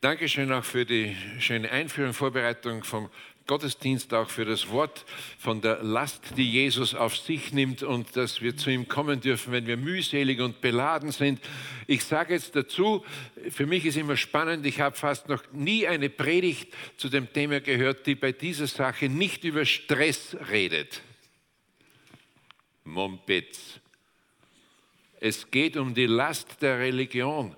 Dankeschön auch für die schöne Einführung, Vorbereitung vom Gottesdienst, auch für das Wort von der Last, die Jesus auf sich nimmt und dass wir zu ihm kommen dürfen, wenn wir mühselig und beladen sind. Ich sage jetzt dazu, für mich ist immer spannend, ich habe fast noch nie eine Predigt zu dem Thema gehört, die bei dieser Sache nicht über Stress redet. Mombitz. Es geht um die Last der Religion.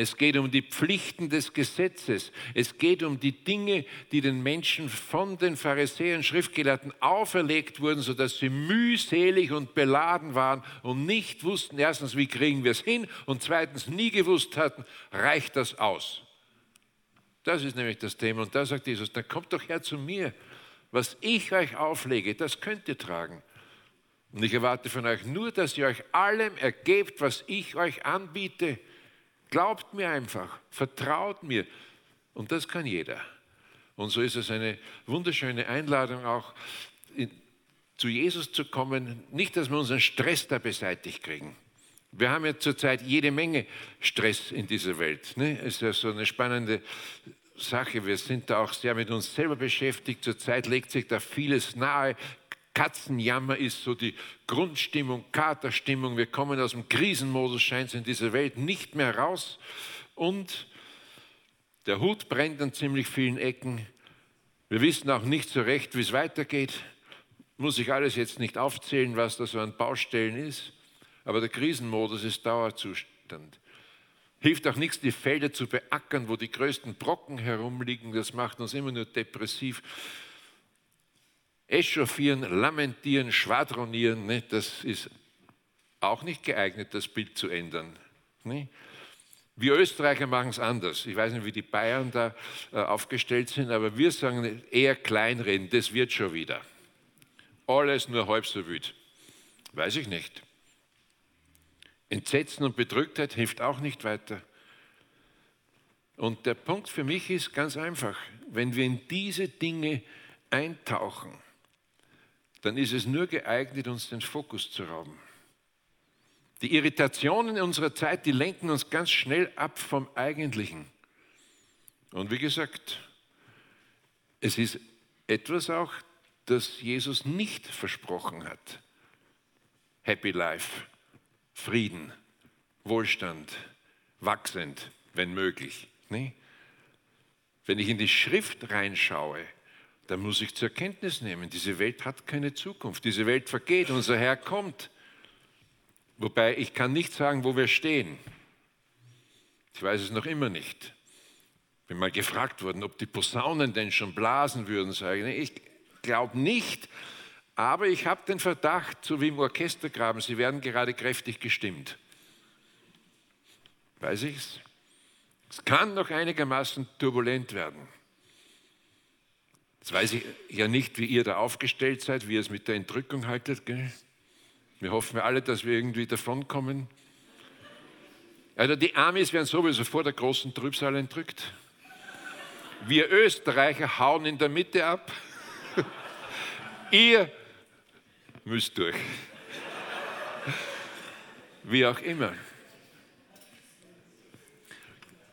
Es geht um die Pflichten des Gesetzes. Es geht um die Dinge, die den Menschen von den Pharisäern, Schriftgelehrten auferlegt wurden, sodass sie mühselig und beladen waren und nicht wussten, erstens, wie kriegen wir es hin und zweitens nie gewusst hatten, reicht das aus. Das ist nämlich das Thema. Und da sagt Jesus, dann kommt doch her zu mir. Was ich euch auflege, das könnt ihr tragen. Und ich erwarte von euch nur, dass ihr euch allem ergebt, was ich euch anbiete. Glaubt mir einfach, vertraut mir. Und das kann jeder. Und so ist es eine wunderschöne Einladung auch, in, zu Jesus zu kommen. Nicht, dass wir unseren Stress da beseitigt kriegen. Wir haben ja zurzeit jede Menge Stress in dieser Welt. Ne? Ist ja so eine spannende Sache. Wir sind da auch sehr mit uns selber beschäftigt. Zurzeit legt sich da vieles nahe. Katzenjammer ist so die Grundstimmung, Katerstimmung. Wir kommen aus dem Krisenmodus, scheint es in dieser Welt nicht mehr raus. Und der Hut brennt an ziemlich vielen Ecken. Wir wissen auch nicht so recht, wie es weitergeht. Muss ich alles jetzt nicht aufzählen, was da so an Baustellen ist. Aber der Krisenmodus ist Dauerzustand. Hilft auch nichts, die Felder zu beackern, wo die größten Brocken herumliegen. Das macht uns immer nur depressiv echauffieren, lamentieren, schwadronieren, ne, das ist auch nicht geeignet, das Bild zu ändern. Ne? Wir Österreicher machen es anders. Ich weiß nicht, wie die Bayern da äh, aufgestellt sind, aber wir sagen eher kleinreden, das wird schon wieder. Alles nur halb so wüt. Weiß ich nicht. Entsetzen und Bedrücktheit hilft auch nicht weiter. Und der Punkt für mich ist ganz einfach, wenn wir in diese Dinge eintauchen, dann ist es nur geeignet, uns den Fokus zu rauben. Die Irritationen unserer Zeit, die lenken uns ganz schnell ab vom Eigentlichen. Und wie gesagt, es ist etwas auch, das Jesus nicht versprochen hat. Happy Life, Frieden, Wohlstand, wachsend, wenn möglich. Nee? Wenn ich in die Schrift reinschaue, da muss ich zur Kenntnis nehmen, diese Welt hat keine Zukunft, diese Welt vergeht, unser Herr kommt. Wobei ich kann nicht sagen, wo wir stehen. Ich weiß es noch immer nicht. Bin mal gefragt worden, ob die Posaunen denn schon blasen würden. Sage ich, ich glaube nicht, aber ich habe den Verdacht, so wie im Orchestergraben, sie werden gerade kräftig gestimmt. Weiß ich es? Es kann noch einigermaßen turbulent werden. Jetzt weiß ich ja nicht, wie ihr da aufgestellt seid, wie ihr es mit der Entrückung haltet. Gell? Wir hoffen ja alle, dass wir irgendwie davonkommen. Also die Amis werden sowieso vor der großen Trübsal entrückt. Wir Österreicher hauen in der Mitte ab. ihr müsst durch. Wie auch immer.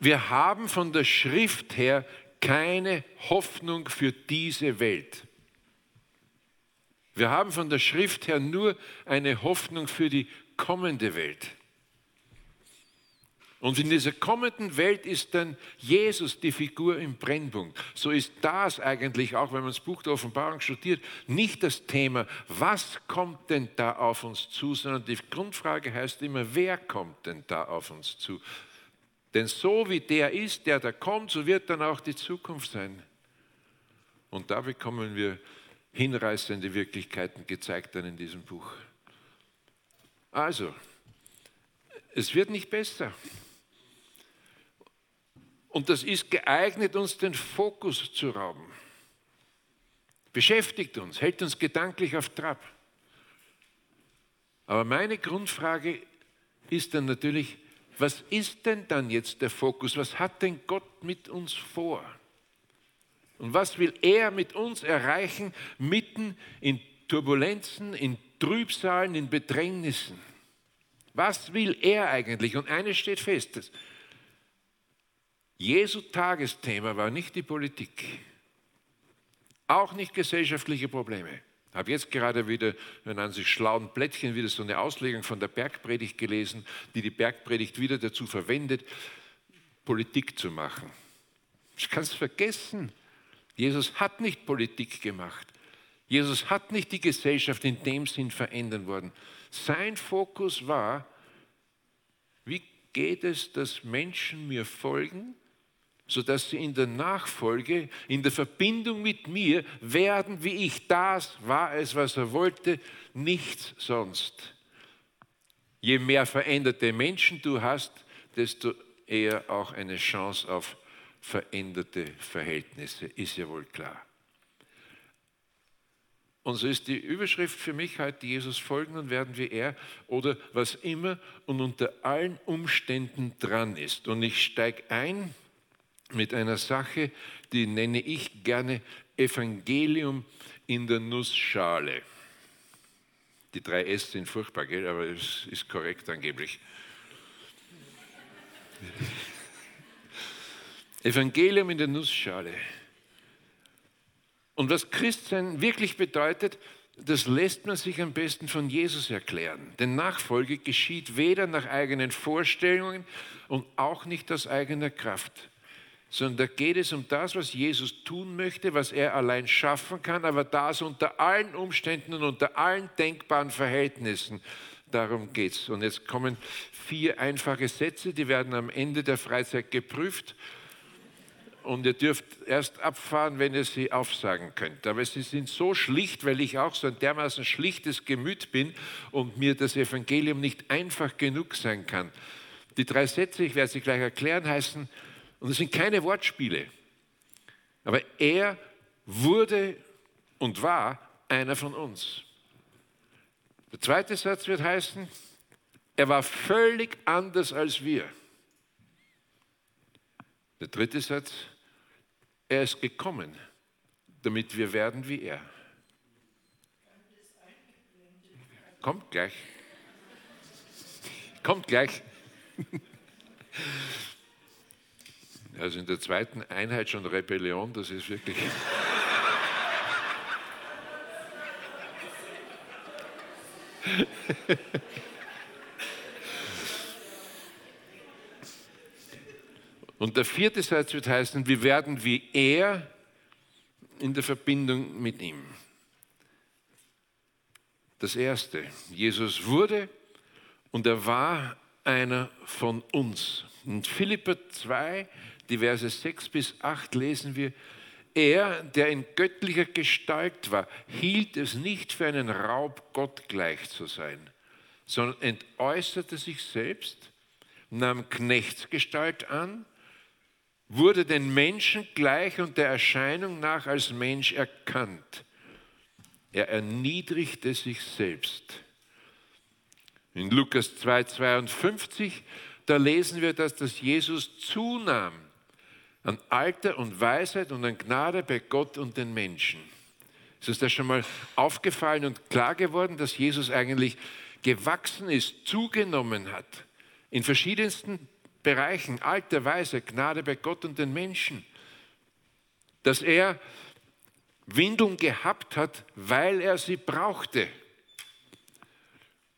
Wir haben von der Schrift her keine Hoffnung für diese Welt. Wir haben von der Schrift her nur eine Hoffnung für die kommende Welt. Und in dieser kommenden Welt ist dann Jesus die Figur im Brennpunkt. So ist das eigentlich, auch wenn man das Buch der Offenbarung studiert, nicht das Thema, was kommt denn da auf uns zu, sondern die Grundfrage heißt immer, wer kommt denn da auf uns zu? Denn so wie der ist, der da kommt, so wird dann auch die Zukunft sein. Und da bekommen wir hinreißende Wirklichkeiten gezeigt dann in diesem Buch. Also, es wird nicht besser. Und das ist geeignet, uns den Fokus zu rauben. Beschäftigt uns, hält uns gedanklich auf Trab. Aber meine Grundfrage ist dann natürlich, was ist denn dann jetzt der Fokus? Was hat denn Gott mit uns vor? Und was will er mit uns erreichen, mitten in Turbulenzen, in Trübsalen, in Bedrängnissen? Was will er eigentlich? Und eines steht fest, Jesu Tagesthema war nicht die Politik, auch nicht gesellschaftliche Probleme. Habe jetzt gerade wieder in einem sich schlauen Blättchen wieder so eine Auslegung von der Bergpredigt gelesen, die die Bergpredigt wieder dazu verwendet, Politik zu machen. Ich kann es vergessen. Jesus hat nicht Politik gemacht. Jesus hat nicht die Gesellschaft in dem Sinn verändern worden. Sein Fokus war, wie geht es, dass Menschen mir folgen, sodass sie in der Nachfolge, in der Verbindung mit mir werden wie ich. Das war es, was er wollte, nichts sonst. Je mehr veränderte Menschen du hast, desto eher auch eine Chance auf veränderte Verhältnisse, ist ja wohl klar. Und so ist die Überschrift für mich heute, Jesus folgen und werden wie er oder was immer und unter allen Umständen dran ist. Und ich steige ein mit einer Sache, die nenne ich gerne Evangelium in der Nussschale. Die drei S sind furchtbar, gell? aber es ist korrekt angeblich. Evangelium in der Nussschale. Und was Christsein wirklich bedeutet, das lässt man sich am besten von Jesus erklären. Denn Nachfolge geschieht weder nach eigenen Vorstellungen und auch nicht aus eigener Kraft, sondern da geht es um das, was Jesus tun möchte, was er allein schaffen kann, aber das unter allen Umständen und unter allen denkbaren Verhältnissen. Darum geht es. Und jetzt kommen vier einfache Sätze, die werden am Ende der Freizeit geprüft und ihr dürft erst abfahren, wenn ihr sie aufsagen könnt. Aber sie sind so schlicht, weil ich auch so ein dermaßen schlichtes Gemüt bin und mir das Evangelium nicht einfach genug sein kann. Die drei Sätze, ich werde sie gleich erklären, heißen, und es sind keine Wortspiele, aber er wurde und war einer von uns. Der zweite Satz wird heißen, er war völlig anders als wir. Der dritte Satz, er ist gekommen, damit wir werden wie er. Kommt gleich. Kommt gleich. Also in der zweiten Einheit schon Rebellion, das ist wirklich. Und der vierte Satz wird heißen, wir werden wie er in der Verbindung mit ihm. Das erste, Jesus wurde und er war einer von uns. In Philippa 2, die Verse 6 bis 8 lesen wir, er, der in göttlicher Gestalt war, hielt es nicht für einen Raub, Gott gleich zu sein, sondern entäußerte sich selbst, nahm Knechtsgestalt an, wurde den Menschen gleich und der Erscheinung nach als Mensch erkannt. Er erniedrigte sich selbst. In Lukas 2,52, da lesen wir, dass das Jesus zunahm an Alter und Weisheit und an Gnade bei Gott und den Menschen. Ist uns das schon mal aufgefallen und klar geworden, dass Jesus eigentlich gewachsen ist, zugenommen hat, in verschiedensten Bereichen, Alter, Weise, Gnade bei Gott und den Menschen. Dass er Windeln gehabt hat, weil er sie brauchte.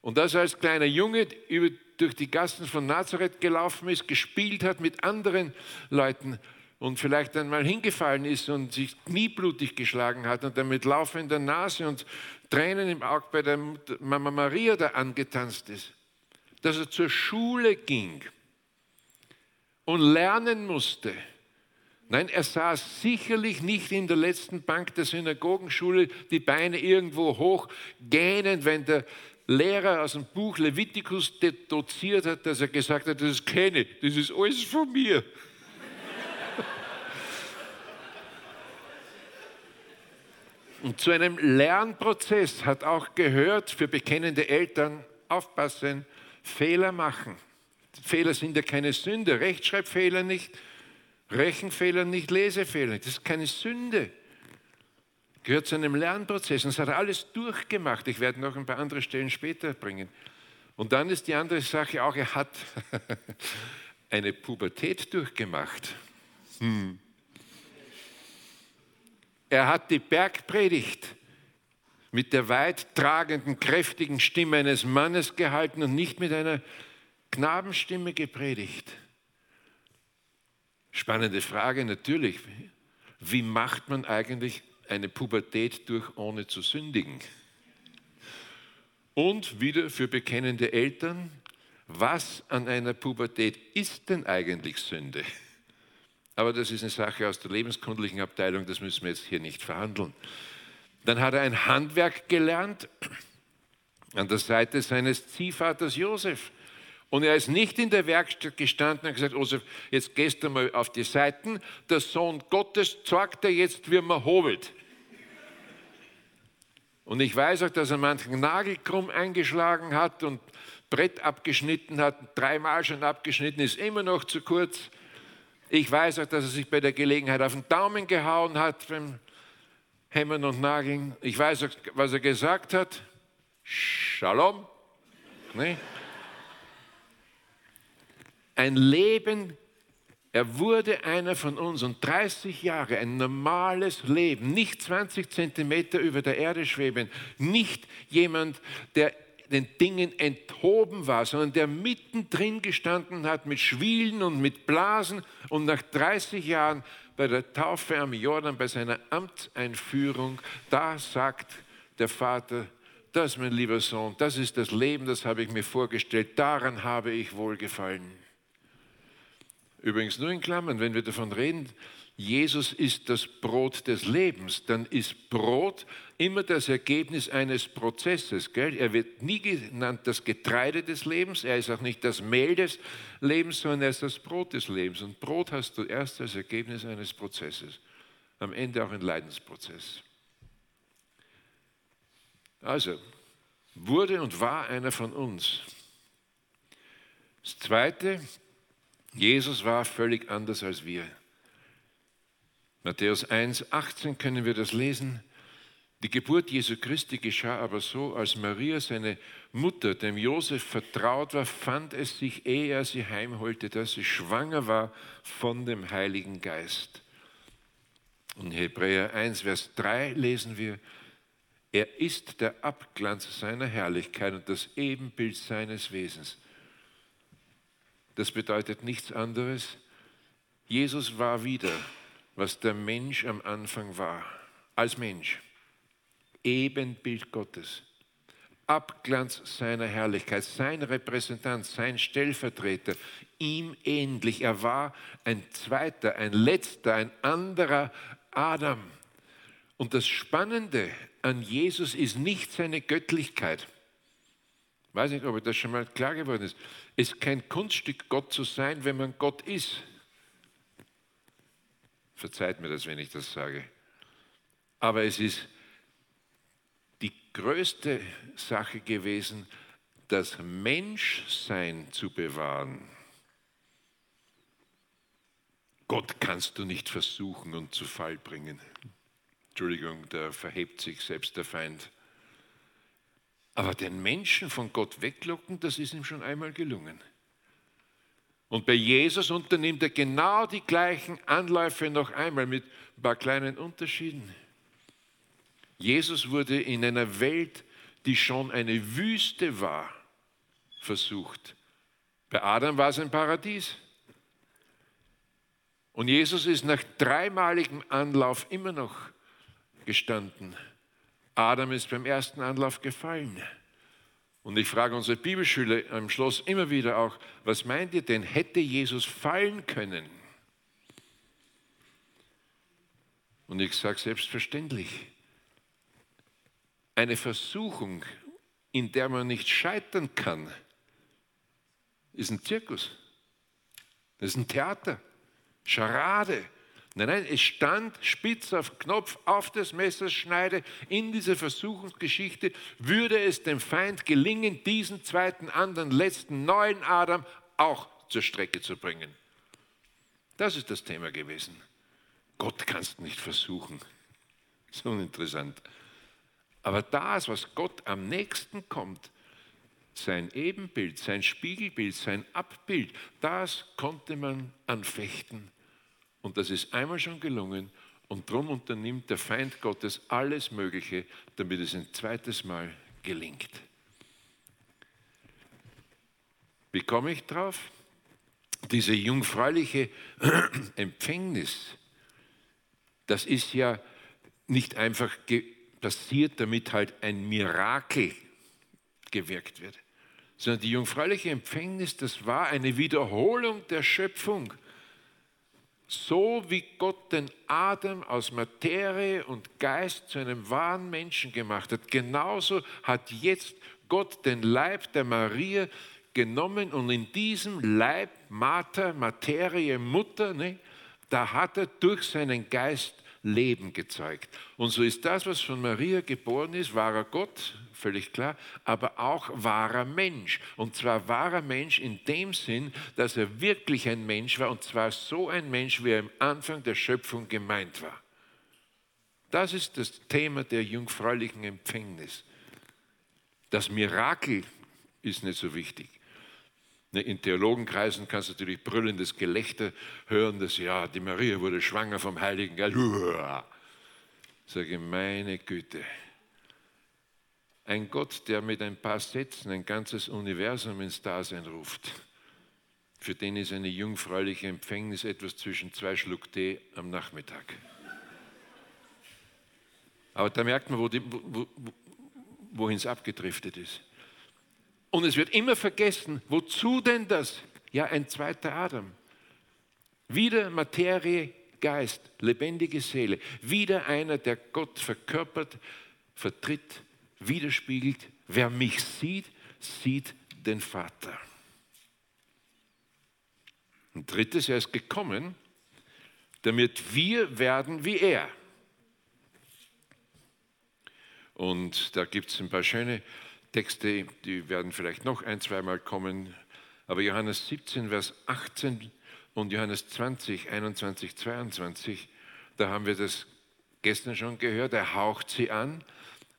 Und dass er als kleiner Junge über, durch die Gassen von Nazareth gelaufen ist, gespielt hat mit anderen Leuten und vielleicht einmal hingefallen ist und sich knieblutig geschlagen hat und damit laufender Nase und Tränen im Auge bei der Mama Maria da angetanzt ist. Dass er zur Schule ging und lernen musste. Nein, er saß sicherlich nicht in der letzten Bank der Synagogenschule, die Beine irgendwo hoch, gähnend, wenn der Lehrer aus dem Buch Levitikus doziert hat, dass er gesagt hat, das kenne ich, das ist alles von mir. Und zu einem Lernprozess hat auch gehört für bekennende Eltern, aufpassen, Fehler machen. Fehler sind ja keine Sünde, Rechtschreibfehler nicht, Rechenfehler nicht, Lesefehler nicht. Das ist keine Sünde. Gehört zu einem Lernprozess und das hat er alles durchgemacht. Ich werde noch ein paar andere Stellen später bringen. Und dann ist die andere Sache auch, er hat eine Pubertät durchgemacht. Hm. Er hat die Bergpredigt mit der weit tragenden, kräftigen Stimme eines Mannes gehalten und nicht mit einer Knabenstimme gepredigt. Spannende Frage natürlich. Wie macht man eigentlich eine Pubertät durch, ohne zu sündigen? Und wieder für bekennende Eltern, was an einer Pubertät ist denn eigentlich Sünde? Aber das ist eine Sache aus der lebenskundlichen Abteilung, das müssen wir jetzt hier nicht verhandeln. Dann hat er ein Handwerk gelernt an der Seite seines Ziehvaters Josef. Und er ist nicht in der Werkstatt gestanden und gesagt, Josef, jetzt gehst du mal auf die Seiten, der Sohn Gottes zeigt dir jetzt, wie man hobelt. Und ich weiß auch, dass er manchen Nagel krumm eingeschlagen hat und Brett abgeschnitten hat, dreimal schon abgeschnitten, ist immer noch zu kurz. Ich weiß auch, dass er sich bei der Gelegenheit auf den Daumen gehauen hat beim Hämmern und Nageln. Ich weiß auch, was er gesagt hat. Shalom. Nee? Ein Leben er wurde einer von uns und 30 Jahre, ein normales Leben, nicht 20 Zentimeter über der Erde schweben, nicht jemand, der den Dingen enthoben war, sondern der mittendrin gestanden hat mit Schwielen und mit Blasen und nach 30 Jahren bei der Taufe am Jordan, bei seiner Amtseinführung, da sagt der Vater, das, mein lieber Sohn, das ist das Leben, das habe ich mir vorgestellt, daran habe ich wohlgefallen. Übrigens nur in Klammern, wenn wir davon reden, Jesus ist das Brot des Lebens, dann ist Brot immer das Ergebnis eines Prozesses. Gell? Er wird nie genannt das Getreide des Lebens, er ist auch nicht das Mehl des Lebens, sondern er ist das Brot des Lebens. Und Brot hast du erst als Ergebnis eines Prozesses, am Ende auch ein Leidensprozess. Also, wurde und war einer von uns. Das Zweite, Jesus war völlig anders als wir. Matthäus 1, 18 können wir das lesen. Die Geburt Jesu Christi geschah aber so, als Maria, seine Mutter, dem Josef vertraut war, fand es sich, ehe er sie heimholte, dass sie schwanger war von dem Heiligen Geist. In Hebräer 1, Vers 3 lesen wir, er ist der Abglanz seiner Herrlichkeit und das Ebenbild seines Wesens das bedeutet nichts anderes. Jesus war wieder, was der Mensch am Anfang war, als Mensch. Ebenbild Gottes. Abglanz seiner Herrlichkeit, sein Repräsentant, sein Stellvertreter, ihm ähnlich. Er war ein zweiter, ein letzter, ein anderer Adam. Und das Spannende an Jesus ist nicht seine Göttlichkeit. Ich weiß nicht, ob das schon mal klar geworden ist. Es ist kein Kunststück, Gott zu sein, wenn man Gott ist. Verzeiht mir das, wenn ich das sage. Aber es ist die größte Sache gewesen, das Menschsein zu bewahren. Gott kannst du nicht versuchen und zu Fall bringen. Entschuldigung, da verhebt sich selbst der Feind. Aber den Menschen von Gott weglocken, das ist ihm schon einmal gelungen. Und bei Jesus unternimmt er genau die gleichen Anläufe noch einmal mit ein paar kleinen Unterschieden. Jesus wurde in einer Welt, die schon eine Wüste war, versucht. Bei Adam war es ein Paradies. Und Jesus ist nach dreimaligem Anlauf immer noch gestanden. Adam ist beim ersten Anlauf gefallen. Und ich frage unsere Bibelschüler am Schluss immer wieder auch, was meint ihr denn, hätte Jesus fallen können? Und ich sage selbstverständlich, eine Versuchung, in der man nicht scheitern kann, ist ein Zirkus. Das ist ein Theater, Scharade. Nein, nein, es stand spitz auf Knopf auf des Messers Schneide. In dieser Versuchungsgeschichte würde es dem Feind gelingen, diesen zweiten, anderen, letzten, neuen Adam auch zur Strecke zu bringen. Das ist das Thema gewesen. Gott kannst nicht versuchen. So uninteressant. Aber das, was Gott am nächsten kommt, sein Ebenbild, sein Spiegelbild, sein Abbild, das konnte man anfechten Und das ist einmal schon gelungen und darum unternimmt der Feind Gottes alles Mögliche, damit es ein zweites Mal gelingt. Wie komme ich drauf? Diese jungfräuliche Empfängnis, das ist ja nicht einfach passiert, damit halt ein Mirakel gewirkt wird, sondern die jungfräuliche Empfängnis, das war eine Wiederholung der Schöpfung. So wie Gott den Adam aus Materie und Geist zu einem wahren Menschen gemacht hat, genauso hat jetzt Gott den Leib der Maria genommen und in diesem Leib, Mater, Materie, Mutter, ne, da hat er durch seinen Geist Leben gezeigt. Und so ist das, was von Maria geboren ist, wahrer Gott, völlig klar, aber auch wahrer Mensch. Und zwar wahrer Mensch in dem Sinn, dass er wirklich ein Mensch war, und zwar so ein Mensch, wie er am Anfang der Schöpfung gemeint war. Das ist das Thema der jungfräulichen Empfängnis. Das Mirakel ist nicht so wichtig. Ne, in Theologenkreisen kannst du natürlich brüllendes Gelächter hören, dass ja, die Maria wurde schwanger vom Heiligen Geist. Sage, meine Güte. Ein Gott, der mit ein paar Sätzen ein ganzes Universum ins Dasein ruft, für den ist eine jungfräuliche Empfängnis etwas zwischen zwei Schluck Tee am Nachmittag. Aber da merkt man, wo wo, wohin es abgedriftet ist. Und es wird immer vergessen, wozu denn das? Ja, ein zweiter Adam. Wieder Materie, Geist, lebendige Seele. Wieder einer, der Gott verkörpert, vertritt, widerspiegelt. Wer mich sieht, sieht den Vater. Und drittes, er ist gekommen, damit wir werden wie er. Und da gibt es ein paar schöne Texte, die werden vielleicht noch ein, zweimal kommen. Aber Johannes 17, Vers 18 und Johannes 20, 21, 22, da haben wir das gestern schon gehört. Er haucht sie an,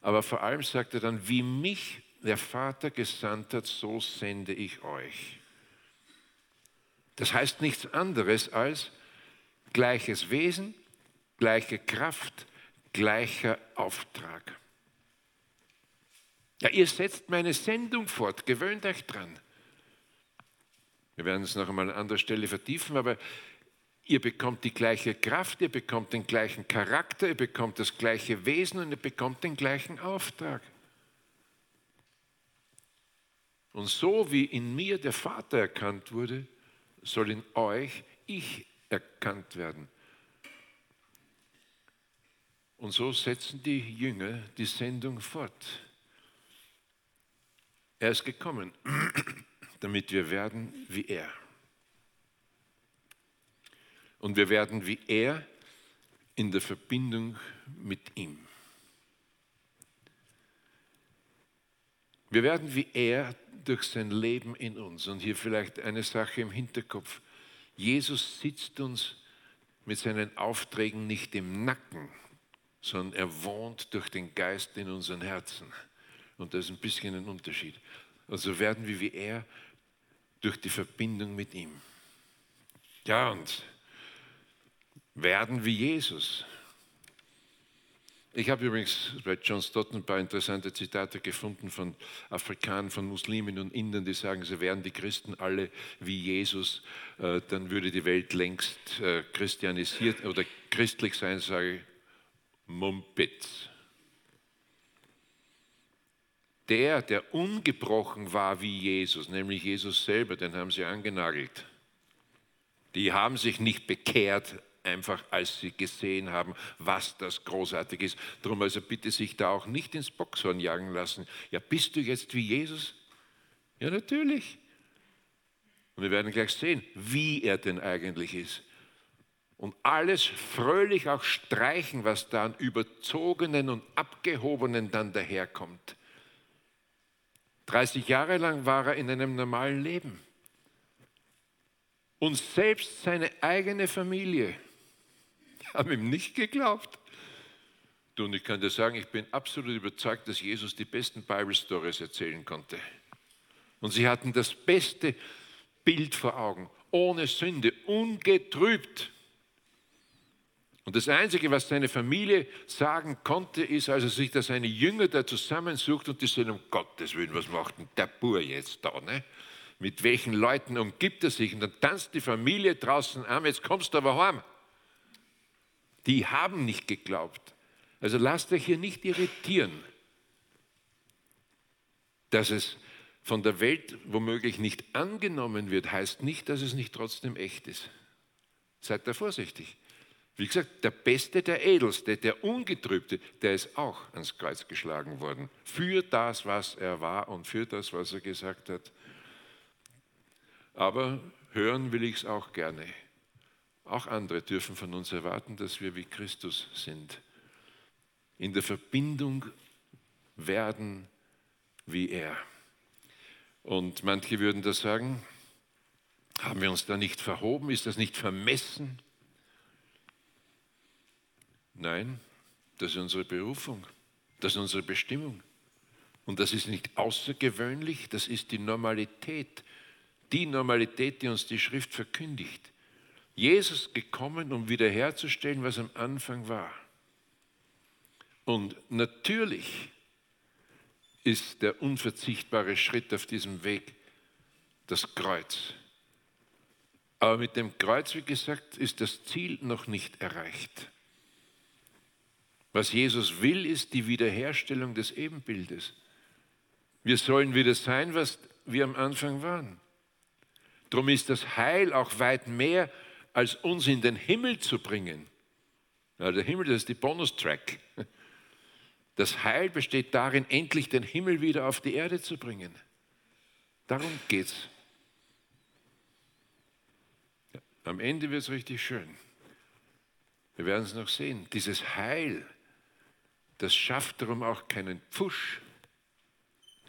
aber vor allem sagt er dann, wie mich der Vater gesandt hat, so sende ich euch. Das heißt nichts anderes als gleiches Wesen, gleiche Kraft, gleicher Auftrag. Ja, ihr setzt meine Sendung fort, gewöhnt euch dran. Wir werden es noch einmal an anderer Stelle vertiefen, aber ihr bekommt die gleiche Kraft, ihr bekommt den gleichen Charakter, ihr bekommt das gleiche Wesen und ihr bekommt den gleichen Auftrag. Und so wie in mir der Vater erkannt wurde, soll in euch ich erkannt werden. Und so setzen die Jünger die Sendung fort. Er ist gekommen, damit wir werden wie er. Und wir werden wie er in der Verbindung mit ihm. Wir werden wie er durch sein Leben in uns. Und hier vielleicht eine Sache im Hinterkopf. Jesus sitzt uns mit seinen Aufträgen nicht im Nacken, sondern er wohnt durch den Geist in unseren Herzen. Und das ist ein bisschen ein Unterschied. Also werden wir wie er durch die Verbindung mit ihm. Ja, und werden wie Jesus. Ich habe übrigens bei John Stott ein paar interessante Zitate gefunden von Afrikanern, von Muslimen und Indern, die sagen, sie wären die Christen alle wie Jesus, äh, dann würde die Welt längst äh, christianisiert oder christlich sein, sage ich, Mumpitz der, der ungebrochen war wie Jesus, nämlich Jesus selber, den haben sie angenagelt. Die haben sich nicht bekehrt, einfach als sie gesehen haben, was das großartig ist. Darum also bitte sich da auch nicht ins Boxhorn jagen lassen. Ja, bist du jetzt wie Jesus? Ja, natürlich. Und wir werden gleich sehen, wie er denn eigentlich ist. Und alles fröhlich auch streichen, was da an überzogenen und abgehobenen dann daherkommt. 30 Jahre lang war er in einem normalen Leben. Und selbst seine eigene Familie haben ihm nicht geglaubt. Du, und ich kann dir sagen, ich bin absolut überzeugt, dass Jesus die besten Bible Stories erzählen konnte. Und sie hatten das beste Bild vor Augen, ohne Sünde, ungetrübt. Und das Einzige, was seine Familie sagen konnte, ist, als er sich da seine Jünger da zusammensucht und die sagen, um Gottes Willen, was macht denn der Bur jetzt da? Ne? Mit welchen Leuten umgibt er sich? Und dann tanzt die Familie draußen an, jetzt kommst du aber heim. Die haben nicht geglaubt. Also lasst euch hier nicht irritieren, dass es von der Welt womöglich nicht angenommen wird, heißt nicht, dass es nicht trotzdem echt ist. Seid da vorsichtig. Wie gesagt, der Beste, der Edelste, der Ungetrübte, der ist auch ans Kreuz geschlagen worden. Für das, was er war und für das, was er gesagt hat. Aber hören will ich es auch gerne. Auch andere dürfen von uns erwarten, dass wir wie Christus sind. In der Verbindung werden wie er. Und manche würden da sagen, haben wir uns da nicht verhoben? Ist das nicht vermessen? Nein, das ist unsere Berufung, das ist unsere Bestimmung. Und das ist nicht außergewöhnlich, das ist die Normalität, die Normalität, die uns die Schrift verkündigt. Jesus gekommen, um wiederherzustellen, was am Anfang war. Und natürlich ist der unverzichtbare Schritt auf diesem Weg das Kreuz. Aber mit dem Kreuz, wie gesagt, ist das Ziel noch nicht erreicht. Was Jesus will, ist die Wiederherstellung des Ebenbildes. Wir sollen wieder sein, was wir am Anfang waren. Darum ist das Heil auch weit mehr, als uns in den Himmel zu bringen. Ja, der Himmel, das ist die Bonustrack. Das Heil besteht darin, endlich den Himmel wieder auf die Erde zu bringen. Darum geht's. Am Ende wird es richtig schön. Wir werden es noch sehen. Dieses Heil, das schafft darum auch keinen Pfusch,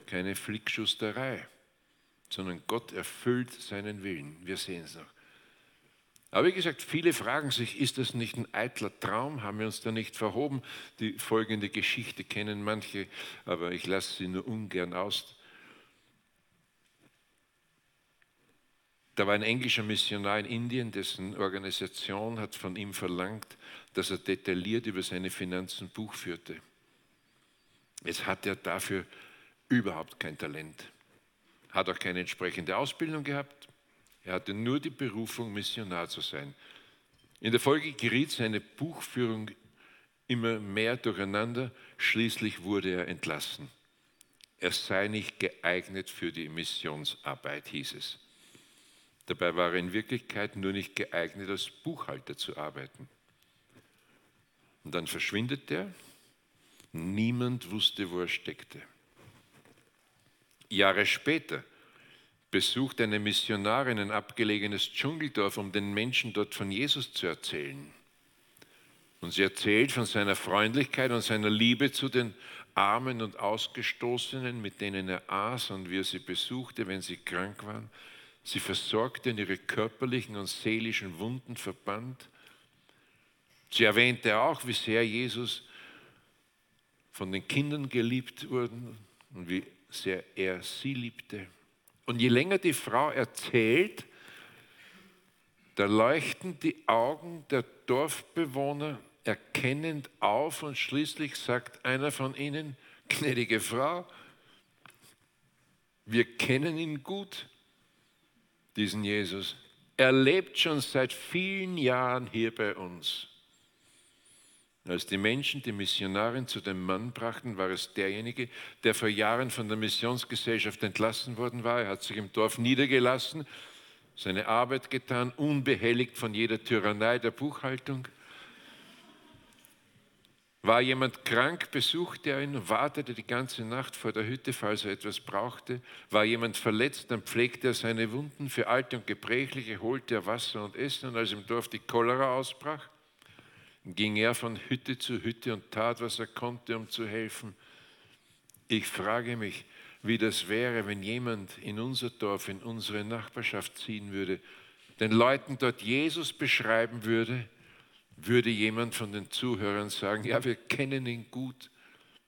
keine Flickschusterei, sondern Gott erfüllt seinen Willen. Wir sehen es noch. Aber wie gesagt, viele fragen sich, ist das nicht ein eitler Traum? Haben wir uns da nicht verhoben? Die folgende Geschichte kennen manche, aber ich lasse sie nur ungern aus. Da war ein englischer Missionar in Indien, dessen Organisation hat von ihm verlangt, dass er detailliert über seine Finanzen Buch führte. Jetzt hat er dafür überhaupt kein Talent, hat auch keine entsprechende Ausbildung gehabt, er hatte nur die Berufung, Missionar zu sein. In der Folge geriet seine Buchführung immer mehr durcheinander. Schließlich wurde er entlassen. Er sei nicht geeignet für die Missionsarbeit, hieß es. Dabei war er in Wirklichkeit nur nicht geeignet, als Buchhalter zu arbeiten. Und dann verschwindet er. Niemand wusste, wo er steckte. Jahre später besucht eine Missionarin ein abgelegenes Dschungeldorf, um den Menschen dort von Jesus zu erzählen. Und sie erzählt von seiner Freundlichkeit und seiner Liebe zu den Armen und Ausgestoßenen, mit denen er aß und wie er sie besuchte, wenn sie krank waren. Sie versorgte und ihre körperlichen und seelischen Wunden verband. Sie erwähnte auch, wie sehr Jesus von den Kindern geliebt wurde und wie sehr er sie liebte. Und je länger die Frau erzählt, da leuchten die Augen der Dorfbewohner erkennend auf und schließlich sagt einer von ihnen, gnädige Frau, wir kennen ihn gut, diesen Jesus. Er lebt schon seit vielen Jahren hier bei uns. Als die Menschen die Missionarin zu dem Mann brachten, war es derjenige, der vor Jahren von der Missionsgesellschaft entlassen worden war. Er hat sich im Dorf niedergelassen, seine Arbeit getan, unbehelligt von jeder Tyrannei der Buchhaltung. War jemand krank, besuchte er ihn, wartete die ganze Nacht vor der Hütte, falls er etwas brauchte. War jemand verletzt, dann pflegte er seine Wunden. Für Alte und Gebrechliche holte er Wasser und Essen. Und als im Dorf die Cholera ausbrach, ging er von Hütte zu Hütte und tat, was er konnte, um zu helfen. Ich frage mich, wie das wäre, wenn jemand in unser Dorf, in unsere Nachbarschaft ziehen würde, den Leuten dort Jesus beschreiben würde, würde jemand von den Zuhörern sagen, ja, wir kennen ihn gut.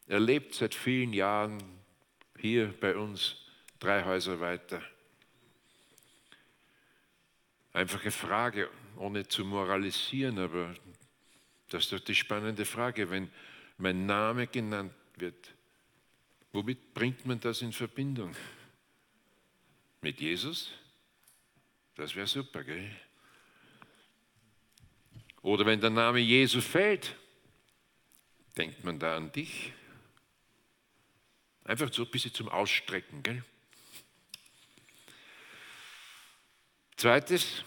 Er lebt seit vielen Jahren hier bei uns, drei Häuser weiter. Einfache Frage, ohne zu moralisieren, aber Das ist doch die spannende Frage, wenn mein Name genannt wird. Womit bringt man das in Verbindung? Mit Jesus? Das wäre super, gell? Oder wenn der Name Jesu fällt, denkt man da an dich? Einfach so ein bisschen zum Ausstrecken, gell? Zweites,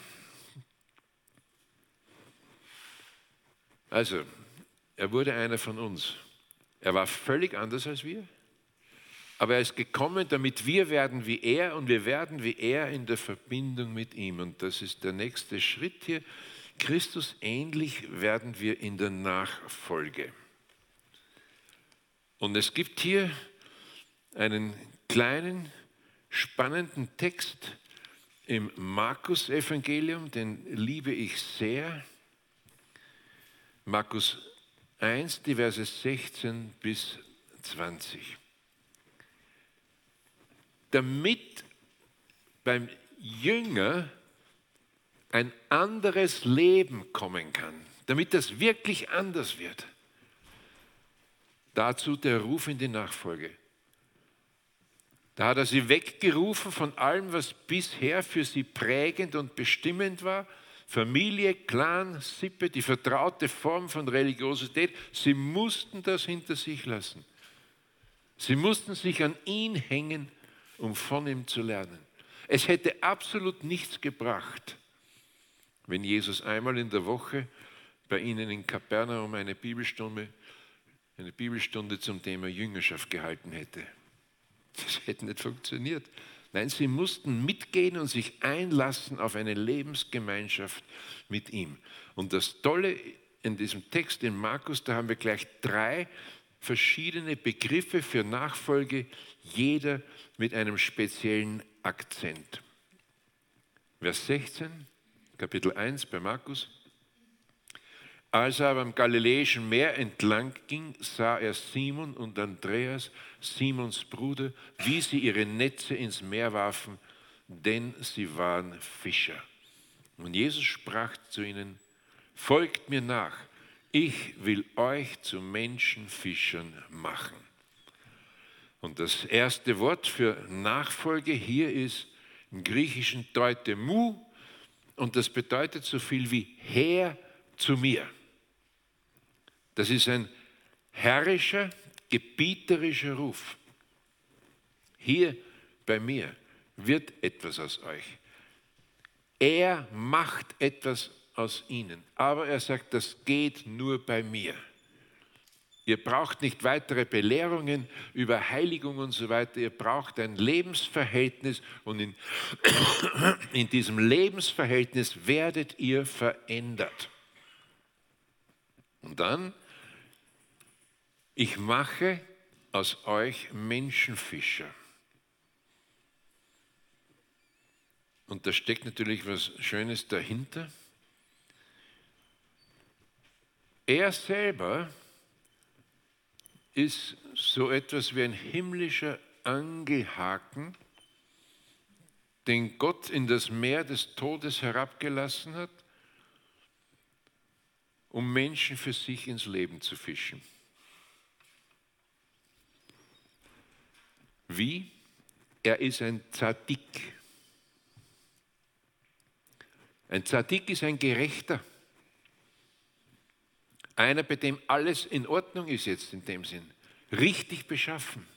also, er wurde einer von uns. Er war völlig anders als wir, aber er ist gekommen, damit wir werden wie er und wir werden wie er in der Verbindung mit ihm. Und das ist der nächste Schritt hier. Christus ähnlich werden wir in der Nachfolge. Und es gibt hier einen kleinen, spannenden Text im Markus-Evangelium, den liebe ich sehr. Markus 1, die Verse 16 bis 20. Damit beim Jünger ein anderes Leben kommen kann, damit das wirklich anders wird. Dazu der Ruf in die Nachfolge. Da hat er sie weggerufen von allem, was bisher für sie prägend und bestimmend war. Familie, Clan, Sippe, die vertraute Form von Religiosität. Sie mussten das hinter sich lassen. Sie mussten sich an ihn hängen, um von ihm zu lernen. Es hätte absolut nichts gebracht, wenn Jesus einmal in der Woche bei ihnen in Kapernaum eine Bibelstunde, eine Bibelstunde zum Thema Jüngerschaft gehalten hätte. Das hätte nicht funktioniert. Nein, sie mussten mitgehen und sich einlassen auf eine Lebensgemeinschaft mit ihm. Und das Tolle in diesem Text in Markus, da haben wir gleich drei verschiedene Begriffe für Nachfolge, jeder mit einem speziellen Akzent. Vers 16, Kapitel 1 bei Markus. Als er aber am Galiläischen Meer entlang ging, sah er Simon und Andreas, Simons Bruder, wie sie ihre Netze ins Meer warfen, denn sie waren Fischer. Und Jesus sprach zu ihnen, folgt mir nach, ich will euch zu Menschenfischern machen. Und das erste Wort für Nachfolge hier ist im Griechischen deute mu und das bedeutet so viel wie her zu mir. Das ist ein herrischer, gebieterischer Ruf. Hier bei mir wird etwas aus euch. Er macht etwas aus ihnen. Aber er sagt, das geht nur bei mir. Ihr braucht nicht weitere Belehrungen über Heiligung und so weiter. Ihr braucht ein Lebensverhältnis und in, in diesem Lebensverhältnis werdet ihr verändert. Und dann ich mache aus euch Menschenfischer. Und da steckt natürlich was Schönes dahinter. Er selber ist so etwas wie ein himmlischer Angelhaken, den Gott in das Meer des Todes herabgelassen hat, um Menschen für sich ins Leben zu fischen. Wie? Er ist ein Zadik. Ein Zadik ist ein Gerechter. Einer, bei dem alles in Ordnung ist jetzt in dem Sinn. Richtig beschaffen.